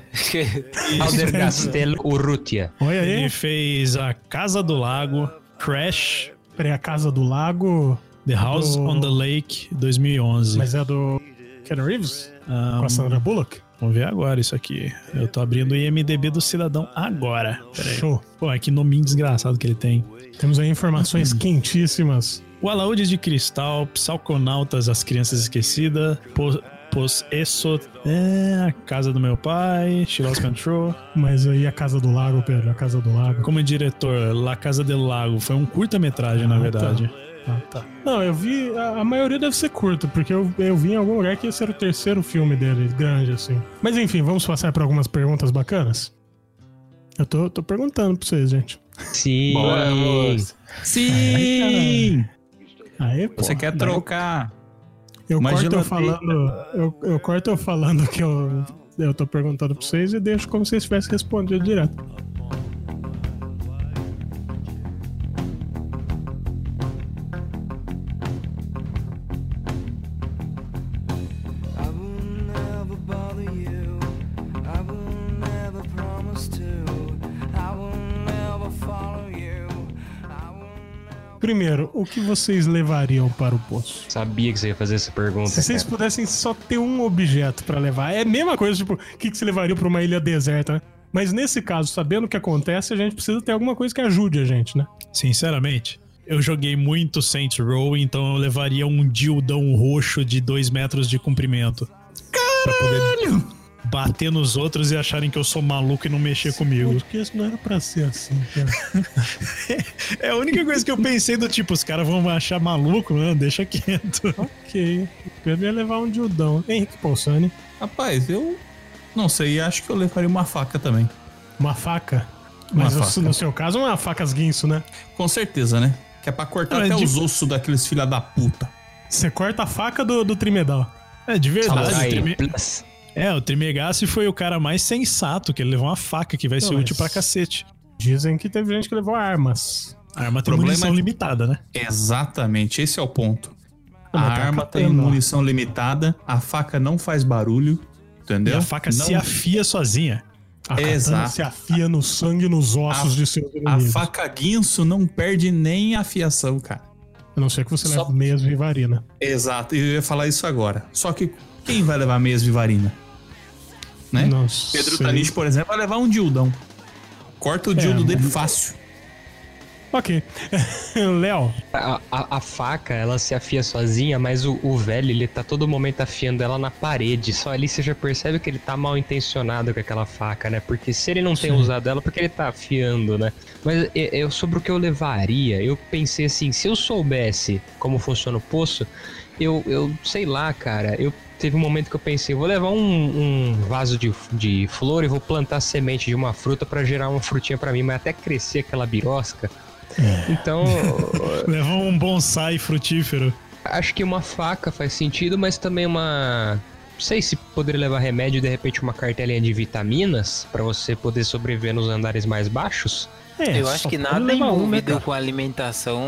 Alder Castelo Urrutia. Olha aí. Ele fez A Casa do Lago, Crash, Peraí, A Casa do Lago. The House Do- on the Lake, 2011. Mas é do Ken Reeves? Ah, Com a Sandra Bullock? Vamos ver agora isso aqui. Eu tô abrindo o IMDB do Cidadão agora. Show. Pô, é que nominho desgraçado que ele tem. Temos aí informações quentíssimas. O Alaúde de Cristal, Psalconautas, As Crianças Esquecidas, Pos Eso, é, A Casa do Meu Pai, She Lost Control. Mas aí a Casa do Lago, Pedro, a Casa do Lago. Como diretor, La Casa del Lago, foi um curta-metragem, na Ah, verdade. Ah, tá. Não, eu vi. A, a maioria deve ser curto, porque eu, eu vi em algum lugar que esse era o terceiro filme dele, grande, assim. Mas enfim, vamos passar por algumas perguntas bacanas? Eu tô, tô perguntando pra vocês, gente. Sim. Bora. Sim! Aê, pô. Você quer Daí trocar Eu corto eu falando. Eu, eu corto eu falando que eu, eu tô perguntando pra vocês e deixo como se vocês tivessem respondido direto. Primeiro, o que vocês levariam para o poço? Sabia que você ia fazer essa pergunta. Se vocês cara. pudessem só ter um objeto pra levar, é a mesma coisa, tipo, o que, que você levaria pra uma ilha deserta, né? Mas nesse caso, sabendo o que acontece, a gente precisa ter alguma coisa que ajude a gente, né? Sinceramente, eu joguei muito Saints Row, então eu levaria um dildão roxo de 2 metros de comprimento. Caralho! Bater nos outros e acharem que eu sou maluco e não mexer comigo. Porque isso não era pra ser assim, cara. É a única coisa que eu pensei do tipo, os caras vão me achar maluco, mano, deixa quieto. ok. Eu ia levar um dildão. Henrique Polsani, Rapaz, eu não sei, acho que eu levaria uma faca também. uma faca. Uma Mas faca. no seu caso, uma facas guinso, né? Com certeza, né? Que é pra cortar Não, é até de- os ossos daqueles filha da puta. Você corta a faca do, do trimedal. É, de verdade. o Samurai. É, o Trimegassi foi o cara mais sensato, que ele levou uma faca que vai ser útil pra cacete. Dizem que teve gente que levou armas. A arma tem Problema munição limitada, né? Exatamente, esse é o ponto. Não, a a arma tem munição limitada, a faca não faz barulho, entendeu? E a faca não, se afia sozinha. A Exato. se afia no sangue e nos ossos A- de seus A inimigos. faca guinso não perde nem a afiação, cara. A não ser que você Só- leve meias vivarina. Exato, eu ia falar isso agora. Só que quem vai levar meias vivarina? Né? Não Pedro sei. Tanich, por exemplo, vai levar um dildão. Corta o dildo dele mas- fácil. Ok. Léo, A, a- a faca, ela se afia sozinha, mas o, o velho, ele tá todo momento afiando ela na parede. Só ali você já percebe que ele tá mal intencionado com aquela faca, né? Porque se ele não tem usado ela, porque ele tá afiando, né? Mas eu, eu- sobre o que eu levaria, eu pensei assim, se eu soubesse como funciona o poço, eu, eu sei lá, cara, eu teve um momento que eu pensei, vou levar um, um vaso de, de flor e vou plantar semente de uma fruta pra gerar uma frutinha pra mim, mas até crescer aquela birosca. Então, Leva um bonsai frutífero. Acho que uma faca faz sentido, mas também uma. Não sei se poderia levar remédio e de repente uma cartelinha de vitaminas pra você poder sobreviver nos andares mais baixos. é, Eu acho que nada um, né, envolvido cara? com alimentação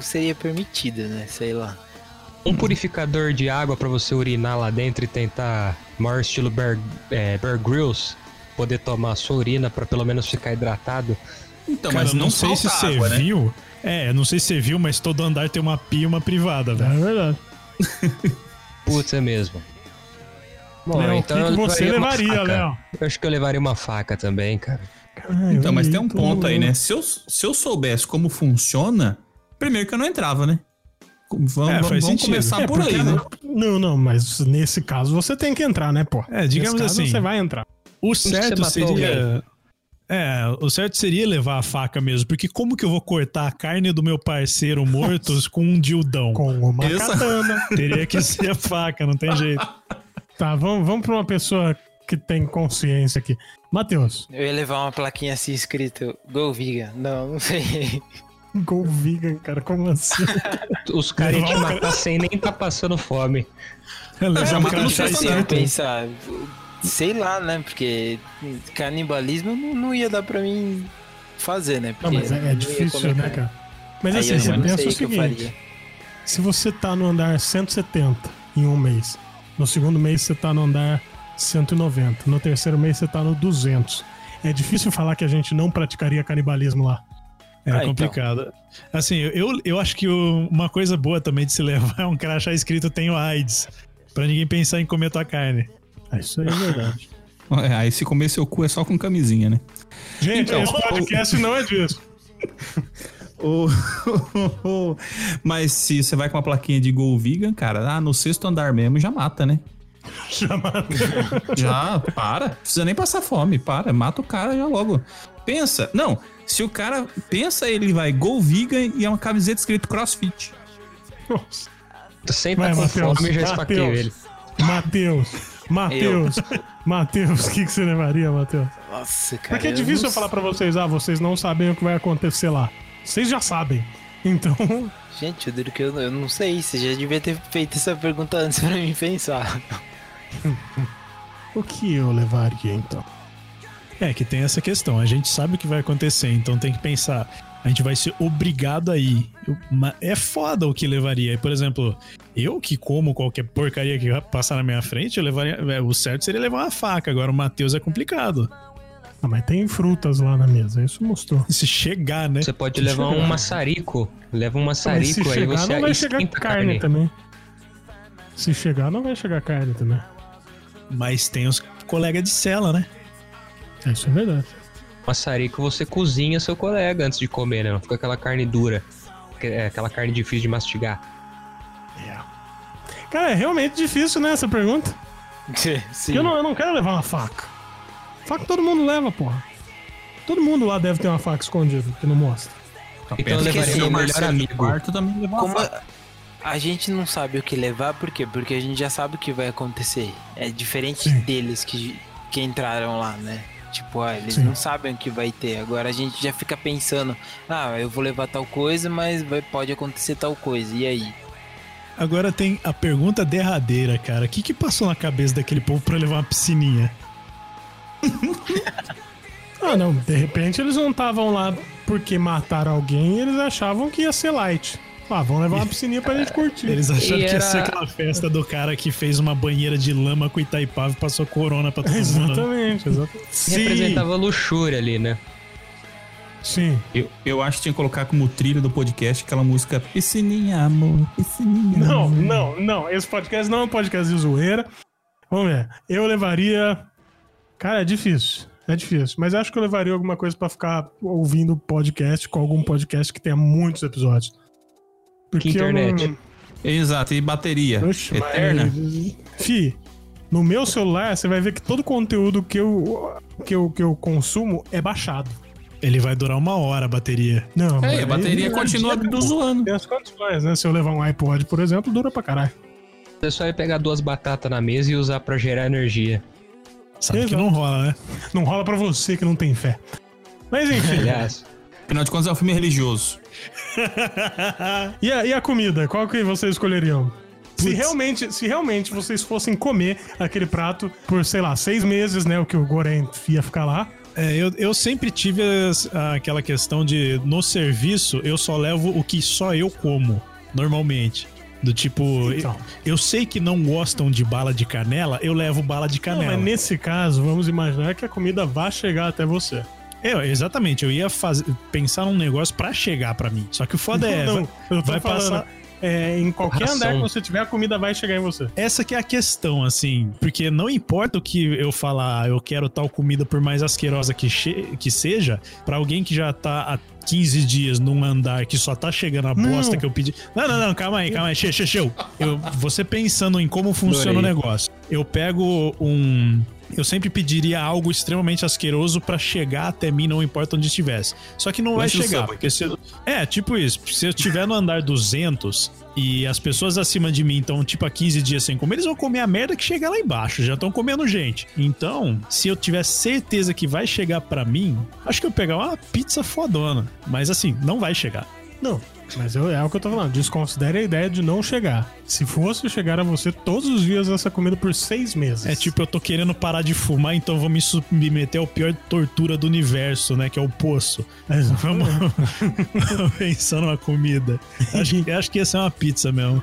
seria permitido, né? Sei lá. Um purificador de água pra você urinar lá dentro e tentar, maior estilo Bear, é, Bear Grylls, poder tomar a sua urina pra pelo menos ficar hidratado. Então, Cara, mas não, não sei se falta você água, né? viu. É, não sei se você viu, mas todo andar tem uma pia e uma privada, É velho. verdade. Putz, é mesmo. Bom, Léo, então que, você levaria. Léo? Eu acho que eu levaria uma faca também, cara. Então, mas tem um ponto aí, né? Se eu, se eu soubesse como funciona, primeiro que eu não entrava, né? Vamos, É, vamos, sentido. começar É, por aí, né? Não, não, mas nesse caso você tem que entrar, né, pô? É, digamos nesse caso, assim. Você vai entrar. O certo seria. É, o certo seria levar a faca mesmo, porque como que eu vou cortar a carne do meu parceiro morto com um dildão? Com uma Essa- katana. Teria que ser a faca, não tem jeito. Tá, vamos, vamos pra uma pessoa que tem consciência aqui. Matheus, Eu ia levar uma plaquinha assim escrito Go Vegan. Não, não sei. Gol vegan, cara, como assim? Os caras iam te matar sem nem tá passando fome. Levar É, um mas não crachá eu escrito. pensar, sei lá, né? Porque canibalismo não, não ia dar pra mim fazer, né? Não, Porque mas é, é não difícil, né, cara? Mas Aí assim, você não pensa o seguinte: se você tá no andar 170 em um mês, no segundo mês você tá no andar 190, no terceiro mês você tá no 200. É difícil falar que a gente não praticaria canibalismo lá. É Ah, então. complicado. Assim, eu, eu acho que o- uma coisa boa também de se levar é um crachá escrito tenho AIDS. Pra ninguém pensar em comer tua carne. É, Isso aí é verdade. É, Aí se comer seu cu é só com camisinha, né? Gente, Então, esse podcast não é disso. O- Mas se você vai com uma plaquinha de Gol Vegan, cara, ah, no sexto andar mesmo já mata, né? Chamado. Já, para. Não precisa nem passar fome, para. Mata o cara já logo. Pensa. Não, se o cara pensa, ele vai Gol Vegan e é uma camiseta escrito CrossFit. Nossa. Sem Vai, tá com Matheus. fome, já esfaqueei Matheus. ele. Matheus. Matheus. Matheus, o que, que você levaria, Matheus? Nossa, cara. Porque é eu difícil não eu falar pra vocês, ah, vocês não sabem o que vai acontecer lá. Vocês já sabem. Então, Gente, eu digo que eu, eu não sei. Você já devia ter feito essa pergunta antes pra mim pensar. o que eu levaria então? É, que tem essa questão. A gente sabe o que vai acontecer, então tem que pensar. A gente vai ser obrigado a ir. É foda o que levaria. Por exemplo, eu que como qualquer porcaria que passar na minha frente, eu levaria. é, O certo seria levar uma faca. Agora o Matheus é complicado. Ah, mas tem frutas lá na mesa, isso mostrou. Se chegar, né? Você pode Se levar chegar. um maçarico. Leva um se maçarico aí chegar, você não vai chegar a carne, também. Se chegar, não vai chegar carne também. Mas tem os colegas de cela, né? É, Isso é verdade. Maçarico você cozinha seu colega antes de comer, né? Não fica aquela carne dura. É, aquela carne difícil de mastigar. Cara, é realmente difícil, né, essa pergunta. Sim. Porque eu não, eu não quero levar uma faca. Faca todo mundo leva, porra. Todo mundo lá deve ter uma faca escondida, que não mostra. Então eu que levaria se meu o melhor amigo. quarto também levar uma Como faca. a, a gente não sabe o que levar, por quê? Porque a gente já sabe o que vai acontecer. É diferente Sim. deles que, que entraram lá, né? Tipo, ah, eles Sim. não sabem o que vai ter. Agora a gente já fica pensando, ah, eu vou levar tal coisa, mas vai, pode acontecer tal coisa. E aí? Agora tem a pergunta derradeira, cara. O que que passou na cabeça daquele povo pra levar uma piscininha? Ah, não. De repente eles não estavam lá porque mataram alguém e eles achavam que ia ser light. Ah, vamos levar uma piscininha pra gente curtir. Eles acharam E que ia era- ser aquela festa do cara que fez uma banheira de lama com Itaipava e passou corona pra todo mundo. né? Exatamente, exatamente. Representava luxúria ali, né? Sim. Eu, eu acho que tinha que colocar como trilha do podcast aquela música Piscininha, amor, piscininha. Não, amor." não, não. Esse podcast não é um podcast de zoeira. Vamos ver. Eu levaria. Cara, é difícil. É difícil. Mas acho que eu levaria alguma coisa pra ficar ouvindo podcast com algum podcast que tenha muitos episódios. Porque Que eu não- internet. Exato, e bateria. Oxe, mas- Eterna. Fi, no meu celular você vai ver que todo conteúdo que eu, que eu, que eu consumo é baixado. Ele vai durar uma hora a bateria. Não, É, a bateria continua do zoando. Tem as condições, né? Se eu levar um iPod, por exemplo, dura pra caralho. Você só ia pegar duas batatas na mesa e usar pra gerar energia. Sabe que Exato. não rola, né? Não rola pra você que não tem fé. Mas enfim. Aliás, Afinal de contas, é um filme religioso. E a, e a comida? Qual que vocês escolheriam? Se realmente, se realmente vocês fossem comer aquele prato por, sei lá, seis meses, né? O que o Goren ia ficar lá. É, eu, eu sempre tive as- aquela questão de, no serviço, eu só levo o que só eu como, normalmente. Do tipo, Então. eu, eu sei que não gostam de bala de canela, eu levo bala de Não, canela. mas nesse caso, vamos imaginar que a comida vai chegar até você. É, exatamente, eu ia fazer, pensar num negócio pra chegar pra mim. Só que o foda é, não, vai, eu tô vai falando. passar. é, em qualquer Ração. andar que você tiver, a comida vai chegar em você. Essa que é a questão, assim, porque não importa o que eu falar, "Ah, eu quero tal comida por mais asquerosa que, que seja, pra alguém que já tá há 15 dias num andar que só tá chegando a bosta Não. que eu pedi. Não, não, não, calma aí, calma aí, che, che, che. Eu, você pensando em como funciona Adorei. o negócio. Eu pego um. Eu sempre pediria algo extremamente asqueroso pra chegar até mim, não importa onde estivesse. Só que não vai Lanche do chegar, porque se eu- é, tipo isso. Se eu estiver no andar 200 e as pessoas acima de mim estão, tipo, há 15 dias sem comer, eles vão comer a merda que chega lá embaixo. Já estão comendo gente. Então, se eu tiver certeza que vai chegar pra mim, acho que eu pegar uma pizza fodona. Mas assim, não vai chegar. Não, mas eu- é o que eu tô falando. Desconsidere a ideia de não chegar. Se fosse chegar a você todos os dias essa comida por seis meses. É tipo, eu tô querendo parar de fumar, então vou me submeter ao pior tortura do universo, né? Que é o poço. Vamos pensar numa comida. Acho, que- acho que ia ser uma pizza mesmo.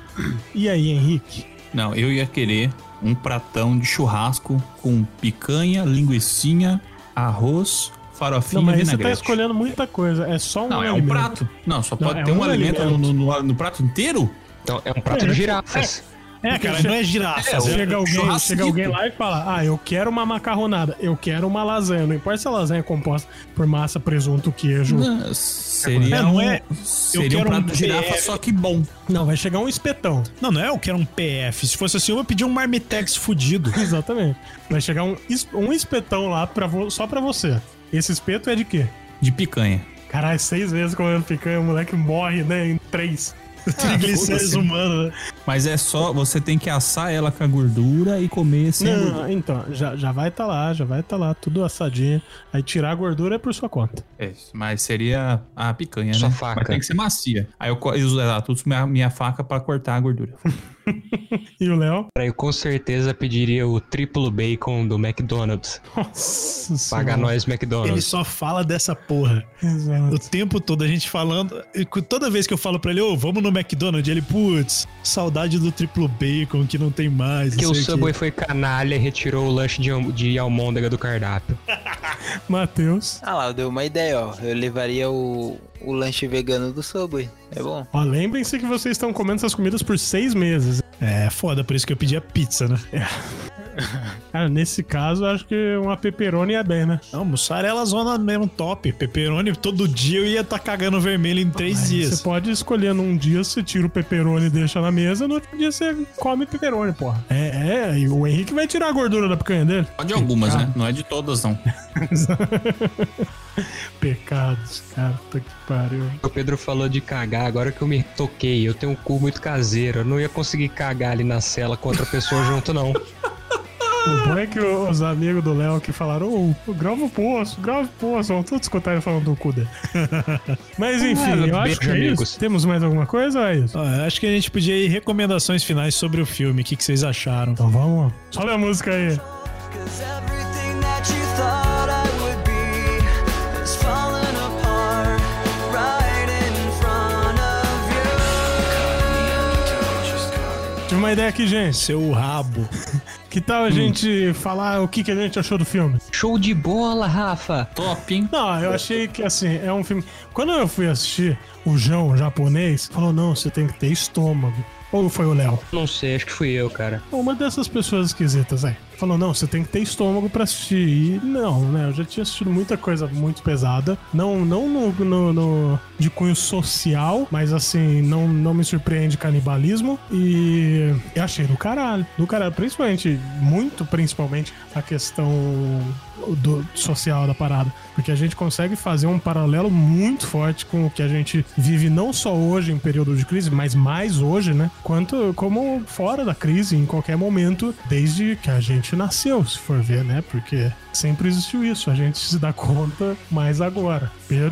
E aí, Henrique? Não, eu ia querer um pratão de churrasco com picanha, linguiçinha, arroz, farofinha Não, mas e aí você tá vinagrete. escolhendo muita coisa. É só um Não, é um alimento. prato. Não, só Não, pode é ter um, um alimento, alimento. No, no- no prato inteiro? Então é um prato É, de girafas. É, cara, não é girafa. É. Chega alguém, chega alguém lá e fala: Ah, eu quero uma macarronada, eu quero uma lasanha. Não importa se a lasanha é composta por massa, presunto, queijo. Não, Não, seria É, não um, é- seria quero um prato um de girafa, PF. só que bom. vai chegar um espetão. Não, não é eu quero um PF. Se fosse assim, eu ia pedir um marmitex fudido. Exatamente. Vai chegar um, um espetão lá pra só pra você. Esse espeto é de quê? De picanha. Caralho, seis vezes comendo picanha, o moleque morre, né? Em três. Triglicéridos foda-se. humanos, né? Mas é só, você tem que assar ela com a gordura e comer sem a gordura. Não, então, já, já vai tá lá, já vai tá lá, tudo assadinho. Aí tirar a gordura é por sua conta. É, mas seria a picanha, Sua né? faca. Mas tem que ser macia. Aí eu co- eu uso minha, minha faca pra cortar a gordura. E o Léo? Eu com certeza pediria o triplo bacon do McDonald's. Nossa Paga senhora. nós, Ele McDonald's. só fala dessa porra. Exato. O tempo todo a gente falando. e Toda vez que eu falo pra ele, ô, vamos no McDonald's, ele, putz, saudade do triplo bacon que não tem mais. Porque não o sei quê." Subway foi canalha e retirou o lanche de, de almôndega do cardápio. Matheus. Ah lá, deu uma ideia, ó. Eu levaria o, o lanche vegano do Subway. É bom. Ó, lembrem-se que vocês estão comendo essas comidas por seis meses. É foda, por isso que eu pedi a pizza, né? Cara, nesse caso, acho que uma pepperoni é bem, né? Não, mussarela zona mesmo top. Pepperoni, todo dia eu ia estar cagando vermelho em três dias. Você pode escolher num dia, você tira o pepperoni e deixa na mesa, no outro dia você come pepperoni, porra. É, é, e o Henrique vai tirar a gordura da picanha dele. Só de algumas, né? Não é de todas, não. Pecados, cara, puta que pariu. O Pedro falou de cagar, agora que eu me toquei, eu tenho um cu muito caseiro. Eu não ia conseguir cagar ali na cela com outra pessoa junto, não. O bom é que os amigos do Léo que falaram, ô, grava o poço, grava o poço, vão todos escutar ele falando do cu dele. Mas enfim, Ah, eu acho que é amigos. isso. Temos mais alguma coisa é isso? Eu acho que a gente podia ir recomendações finais sobre o filme. O que, que vocês acharam? Então vamos, sobe a música aí. Cause everything Tive uma ideia aqui, gente. Seu rabo. Que tal a gente falar o que, que a gente achou do filme? Show de bola, Rafa! Top, hein? Não, eu achei que assim, é um filme. Quando eu fui assistir, o João, o japonês, falou: não, você tem que ter estômago. Ou foi o Léo? Não sei, acho que fui eu, cara. Uma dessas pessoas esquisitas aí. Falou, não, você tem que ter estômago pra assistir. E não, né? Eu já tinha assistido muita coisa muito pesada. Não, não no, no- no- de cunho social, mas assim, não, não me surpreende canibalismo. E eu achei do caralho. Do caralho. Principalmente, muito principalmente, a questão do social da parada. Porque a gente consegue fazer um paralelo muito forte com o que a gente vive não só hoje em período de crise, mas mais hoje, né? Quanto como fora da crise, em qualquer momento, desde que a gente nasceu, se for ver, né? Porque sempre existiu isso, a gente se dá conta mais agora.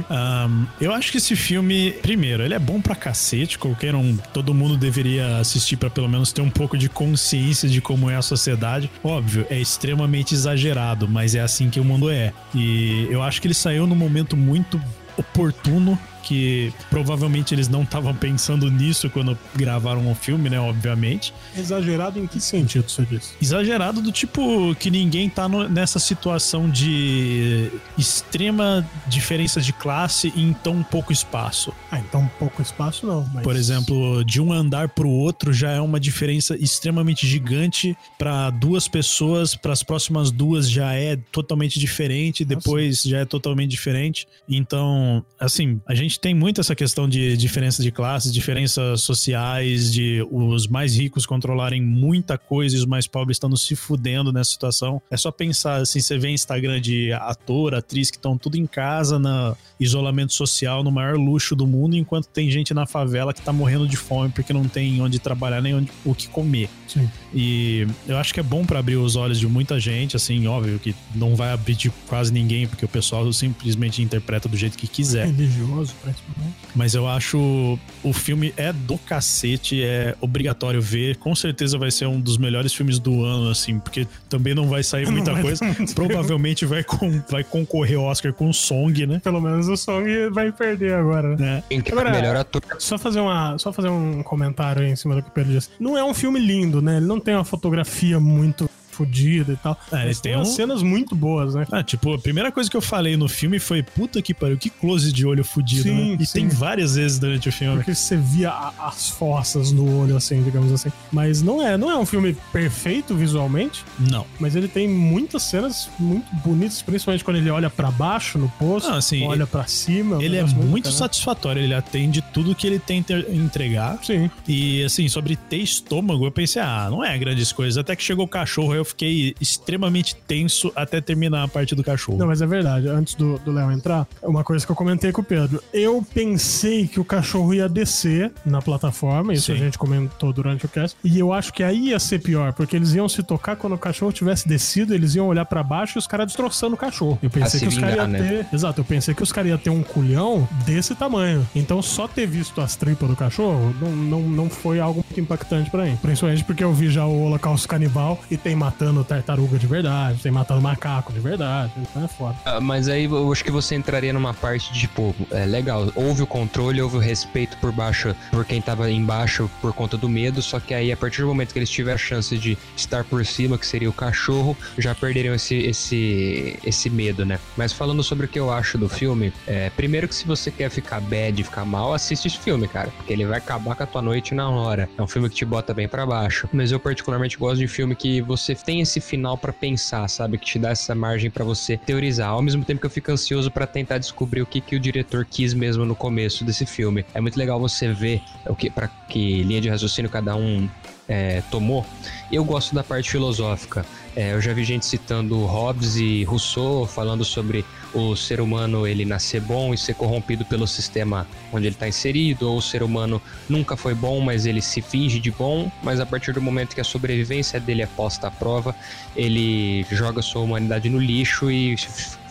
Ahn, eu acho que esse filme, primeiro, ele é bom pra cacete. Qualquer um, todo mundo deveria assistir pra pelo menos ter um pouco de consciência de como é a sociedade. Óbvio, é extremamente exagerado, mas é assim que o mundo é. E eu acho que ele saiu num momento muito oportuno que provavelmente eles não estavam pensando nisso quando gravaram o filme, né? Obviamente. Exagerado em que sentido você disse? Exagerado do tipo que ninguém tá no- nessa situação de extrema diferença de classe em tão pouco espaço. Ah, então pouco espaço não. Mas... Por exemplo, de um andar pro outro já é uma diferença extremamente gigante para duas pessoas, para as próximas duas já é totalmente diferente, depois já é totalmente diferente. Então, assim, a gente tem muito essa questão de diferença de classes, diferenças sociais, de os mais ricos controlarem muita coisa e os mais pobres estando se fudendo nessa situação. É só pensar assim, você vê Instagram de ator, atriz que estão tudo em casa, na isolamento social, no maior luxo do mundo, enquanto tem gente na favela que tá morrendo de fome porque não tem onde trabalhar nem onde, o que comer. Sim. E eu acho que é bom pra abrir os olhos de muita gente, assim, óbvio que não vai abrir de quase ninguém, porque o pessoal simplesmente interpreta do jeito que quiser. Religioso. Principalmente. Mas eu acho o filme é do cacete, é obrigatório ver. Com certeza vai ser um dos melhores filmes do ano, assim, porque também não vai sair muita vai coisa. Provavelmente vai, com, vai concorrer ao Oscar com Song, né? Pelo menos o Song vai perder agora, né? né? É Agora- o melhor ator? Só fazer, uma, só fazer um comentário aí em cima do que o Pedro disse. Não é um filme lindo, né? Ele não tem uma fotografia muito fodida e tal. É, mas tem tem umas um- cenas muito boas, né? Ah, tipo, a primeira coisa que eu falei no filme foi puta que pariu, que close de olho fudido, Sim, né? E sim. tem várias vezes durante o filme. Porque você via a- as forças no olho, assim, digamos assim. Mas não é, não é um filme perfeito visualmente, Não. mas ele tem muitas cenas muito bonitas, principalmente quando ele olha pra baixo no poço, Não, assim, olha pra cima. Ele é negócio muito bacana. satisfatório, ele atende tudo que ele tenta entregar. Sim. E assim, sobre ter estômago, eu pensei, ah, não é grandes coisas. Até que chegou o cachorro, aí eu fiquei extremamente tenso até terminar a parte do cachorro. Não, mas é verdade. Antes do do Léo entrar, uma coisa que eu comentei com o Pedro. Eu pensei que o cachorro ia descer na plataforma, isso Sim. a gente comentou durante o cast, e eu acho que aí ia ser pior, porque eles iam se tocar quando o cachorro tivesse descido, eles iam olhar pra baixo e os caras destroçando o cachorro. Eu pensei se que os caras iam né? ter. Exato, eu pensei que os caras iam ter um culhão desse tamanho. Então só ter visto as tripas do cachorro não, não, não foi algo muito impactante pra mim. Principalmente porque eu vi já o Holocausto Canibal e tem matando tartaruga de verdade, tem matando macaco de verdade. Então é foda. Ah, Mas aí eu acho que você entraria numa parte de, tipo, é legal, houve o controle, houve o respeito por baixo, por quem tava embaixo por conta do medo, só que aí a partir do momento que eles tiveram a chance de estar por cima, que seria o cachorro, já perderiam esse, esse, esse medo, né? Mas falando sobre o que eu acho do filme, é, primeiro que se você quer ficar bad, ficar mal, assiste esse filme, cara, porque ele vai acabar com a tua noite na hora. É um filme que te bota bem pra baixo. Mas eu particularmente gosto de filme que você tem esse final pra pensar, sabe? Que te dá essa margem pra você teorizar. Ao mesmo tempo que eu fico ansioso pra tentar descobrir o que, que o diretor quis mesmo no começo desse filme. É muito legal você ver o que para que linha de raciocínio cada um é, tomou. Eu gosto da parte filosófica. É, eu já vi gente citando Hobbes e Rousseau falando sobre o ser humano ele nascer bom e ser corrompido pelo sistema onde ele está inserido, ou o ser humano nunca foi bom, mas ele se finge de bom, mas a partir do momento que a sobrevivência dele é posta à prova, ele joga sua humanidade no lixo e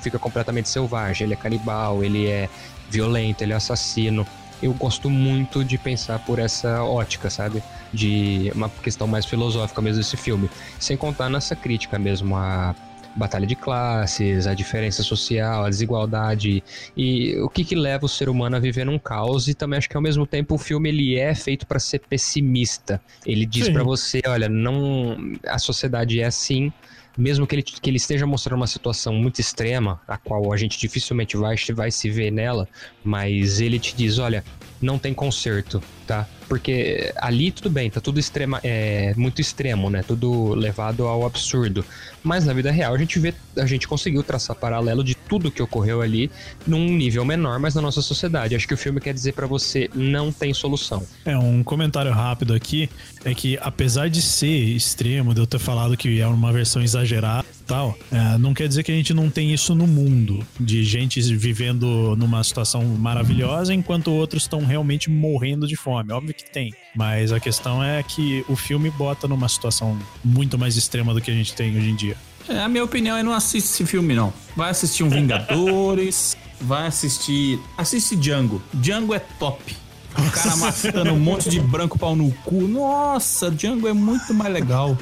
fica completamente selvagem. Ele é canibal, ele é violento, ele é assassino. Eu gosto muito de pensar por essa ótica, sabe? De uma questão mais filosófica mesmo desse filme. Sem contar nessa crítica mesmo à batalha de classes, a diferença social, a desigualdade e o que que leva o ser humano a viver num caos e também acho que ao mesmo tempo o filme ele é feito para ser pessimista. Ele diz para você, olha, não a sociedade é assim, mesmo que ele, que ele esteja mostrando uma situação muito extrema, a qual a gente dificilmente vai, vai se ver nela, mas ele te diz, olha, não tem conserto, tá? Porque ali tudo bem, tá tudo extrema, é, muito extremo, né? Tudo levado ao absurdo. Mas na vida real a gente vê, a gente conseguiu traçar paralelo de tudo que ocorreu ali num nível menor, mas na nossa sociedade. Acho que o filme quer dizer pra você não tem solução. É, um comentário rápido aqui é que, apesar de ser extremo, de eu ter falado que é uma versão exagerada tal, é, não quer dizer que a gente não tem isso no mundo, de gente vivendo numa situação maravilhosa enquanto outros estão realmente morrendo de fome. Óbvio que tem, mas a questão é que o filme bota numa situação muito mais extrema do que a gente tem hoje em dia. É, a minha opinião é não assiste esse filme, não. Vai assistir um Vingadores, vai assistir. Assiste Django. Django é top. O cara matando um monte de branco pau no cu. Nossa, Django é muito mais legal.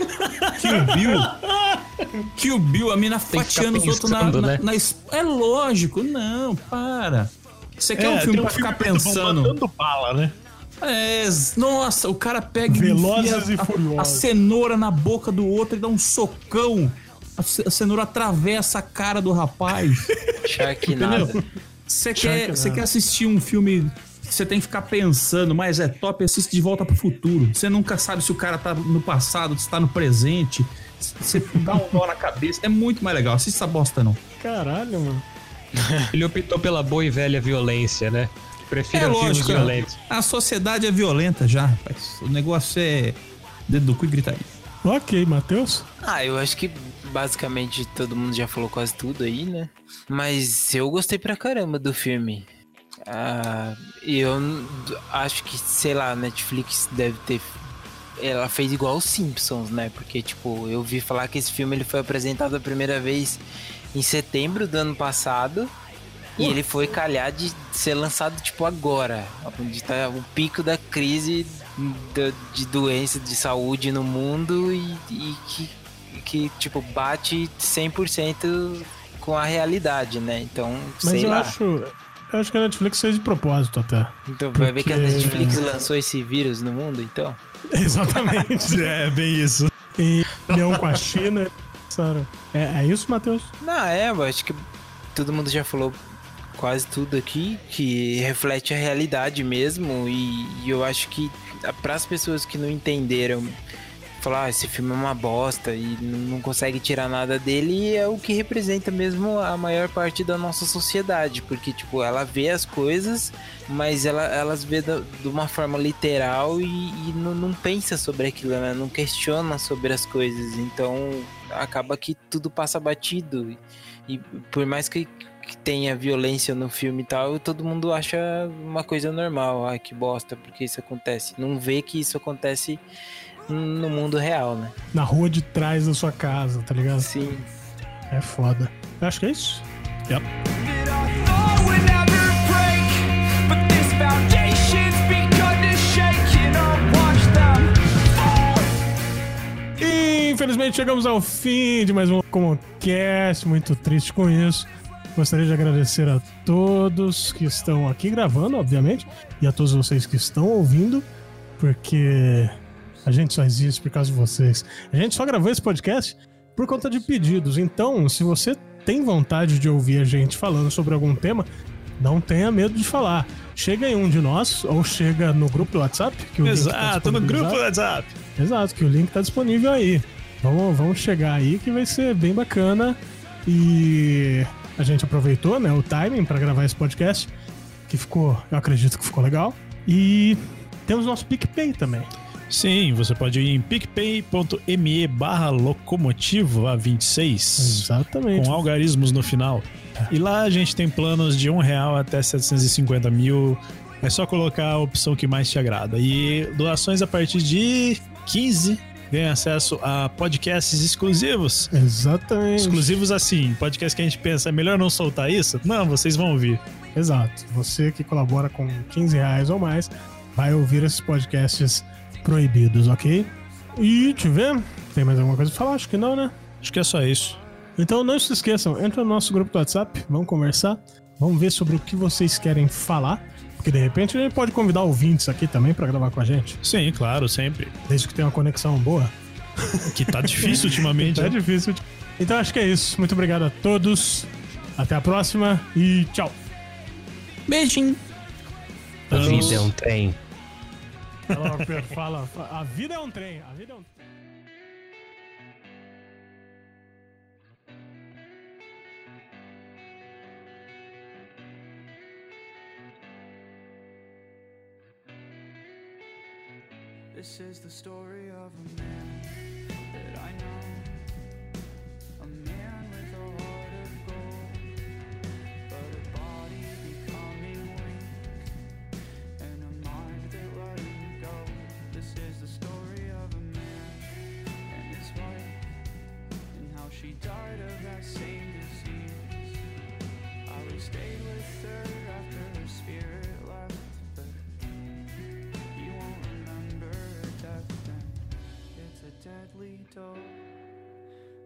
Kill Bill. Kill Bill, a mina ficar fatiando os outros na, na- né? na É lógico, não, para. Você quer um filme pra ficar que vão pensando? mandando bala, né? É, nossa, o cara pega e Velozes e a- a, cenoura na boca do outro e dá um socão. A a cenoura atravessa a cara do rapaz. Sharknado. Você quer, você quer assistir um filme que você tem que ficar pensando, mas é top, assiste de volta pro futuro. Você nunca sabe se o cara tá no passado, se tá no presente. Você dá um nó na cabeça. É muito mais legal. Assiste essa bosta, não. Caralho, mano. Ele optou pela boa e velha violência, né? Prefiro É filmes lógico. violentos. A sociedade é violenta já, rapaz. O negócio é dedo do cu e gritaria. Ok, Matheus. Ah, eu acho que basicamente todo mundo já falou quase tudo aí, né? Mas eu gostei pra caramba do filme. Ah, e eu acho que, sei lá, a Netflix deve ter. Ela fez igual os Simpsons, né? Porque, tipo, eu vi falar que esse filme ele foi apresentado a primeira vez em setembro do ano passado. E ele foi calhar de ser lançado, tipo, agora. Onde tá o pico da crise da- de doença, de saúde no mundo e, e que, que, tipo, bate 100% com a realidade, né? Então, Mas sei eu lá. acho. Eu acho que a Netflix fez de propósito até. Então, vai ver que a porque- Netflix lançou esse vírus no mundo, então? Exatamente. É, bem isso. em união com a China. É, é isso, Matheus? Não, é, eu acho que todo mundo já falou quase tudo aqui, que reflete a realidade mesmo, e, e eu acho que para as pessoas que não entenderam, falar, ah, esse filme é uma bosta e não, consegue tirar nada dele, é o que representa mesmo a maior parte da nossa sociedade, porque, tipo, ela vê as coisas, mas ela, elas vê da- de uma forma literal e, e não, não pensa sobre aquilo, né? não questiona sobre as coisas, então acaba que tudo passa batido. E por mais que tenha violência no filme e tal, todo mundo acha uma coisa normal. Ai, que bosta, porque isso acontece. Não vê que isso acontece no mundo real, né? Na rua de trás da sua casa, tá ligado? Sim. É foda. Eu acho que é isso. E, infelizmente chegamos ao fim de mais um Comocast. Muito triste com isso. Gostaria de agradecer a todos que estão aqui gravando, obviamente, e a todos vocês que estão ouvindo, porque a gente só existe por causa de vocês. A gente só gravou esse podcast por conta de pedidos. Então, se você tem vontade de ouvir a gente falando sobre algum tema, não tenha medo de falar. Chega em um de nós, ou chega no grupo do WhatsApp. Que o tá Exato, no grupo do. WhatsApp. Exato, que o link tá disponível aí. Vamos, vamos chegar aí que vai ser bem bacana. E a gente aproveitou né, o timing para gravar esse podcast, que ficou, eu acredito que ficou legal. E temos nosso PicPay também. Sim, você pode ir em picpay.me barra locomotivo A26 Exatamente. com algarismos no final. E lá a gente tem planos de um real até 750 mil. É só colocar a opção que mais te agrada. E doações a partir de 15 ganha acesso a podcasts exclusivos. Exatamente. Exclusivos assim, podcast que a gente pensa, é melhor não soltar isso? Não, vocês vão ouvir. Exato. Você que colabora com 15 reais ou mais vai ouvir esses podcasts proibidos, ok? E te ver, tem mais alguma coisa pra falar? Acho que não, né? Acho que é só isso. Então não se esqueçam, entra no nosso grupo do WhatsApp, vamos conversar, vamos ver sobre o que vocês querem falar, porque de repente a gente pode convidar ouvintes aqui também pra gravar com a gente, Sim, claro, sempre. desde que tenha uma conexão boa. Que tá difícil ultimamente. É né? difícil. Então acho que é isso. Muito obrigado a todos. Até a próxima e tchau. Beijinho. A vida é um trem. Fala. A vida é um trem. A vida é um This is the story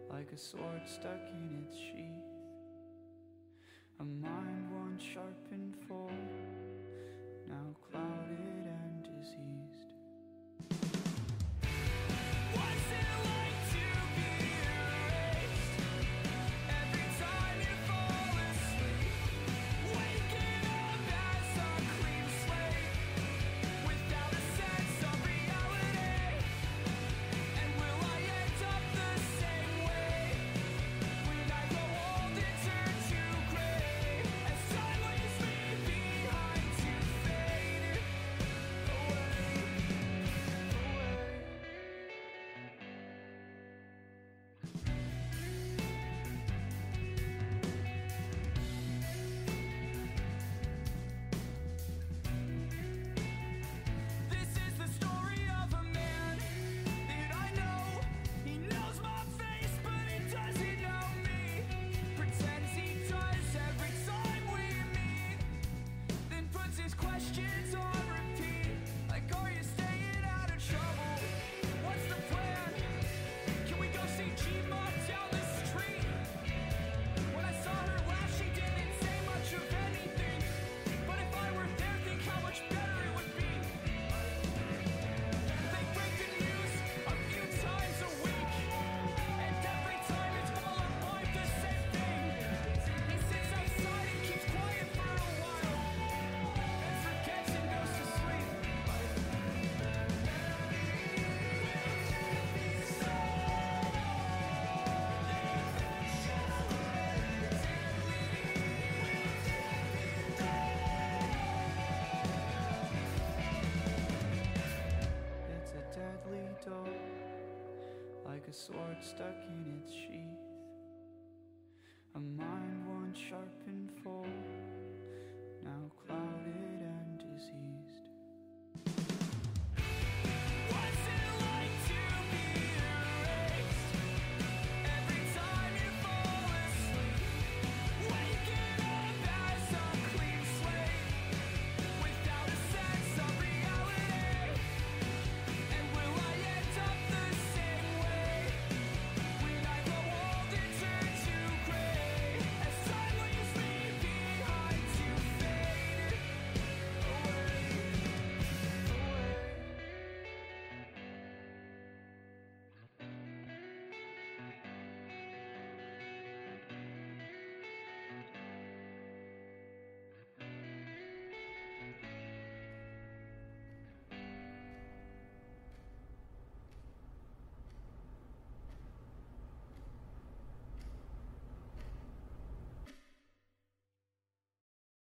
like a sword stuck in its sheath. A mind once sharp a sword stuck in its sheath. A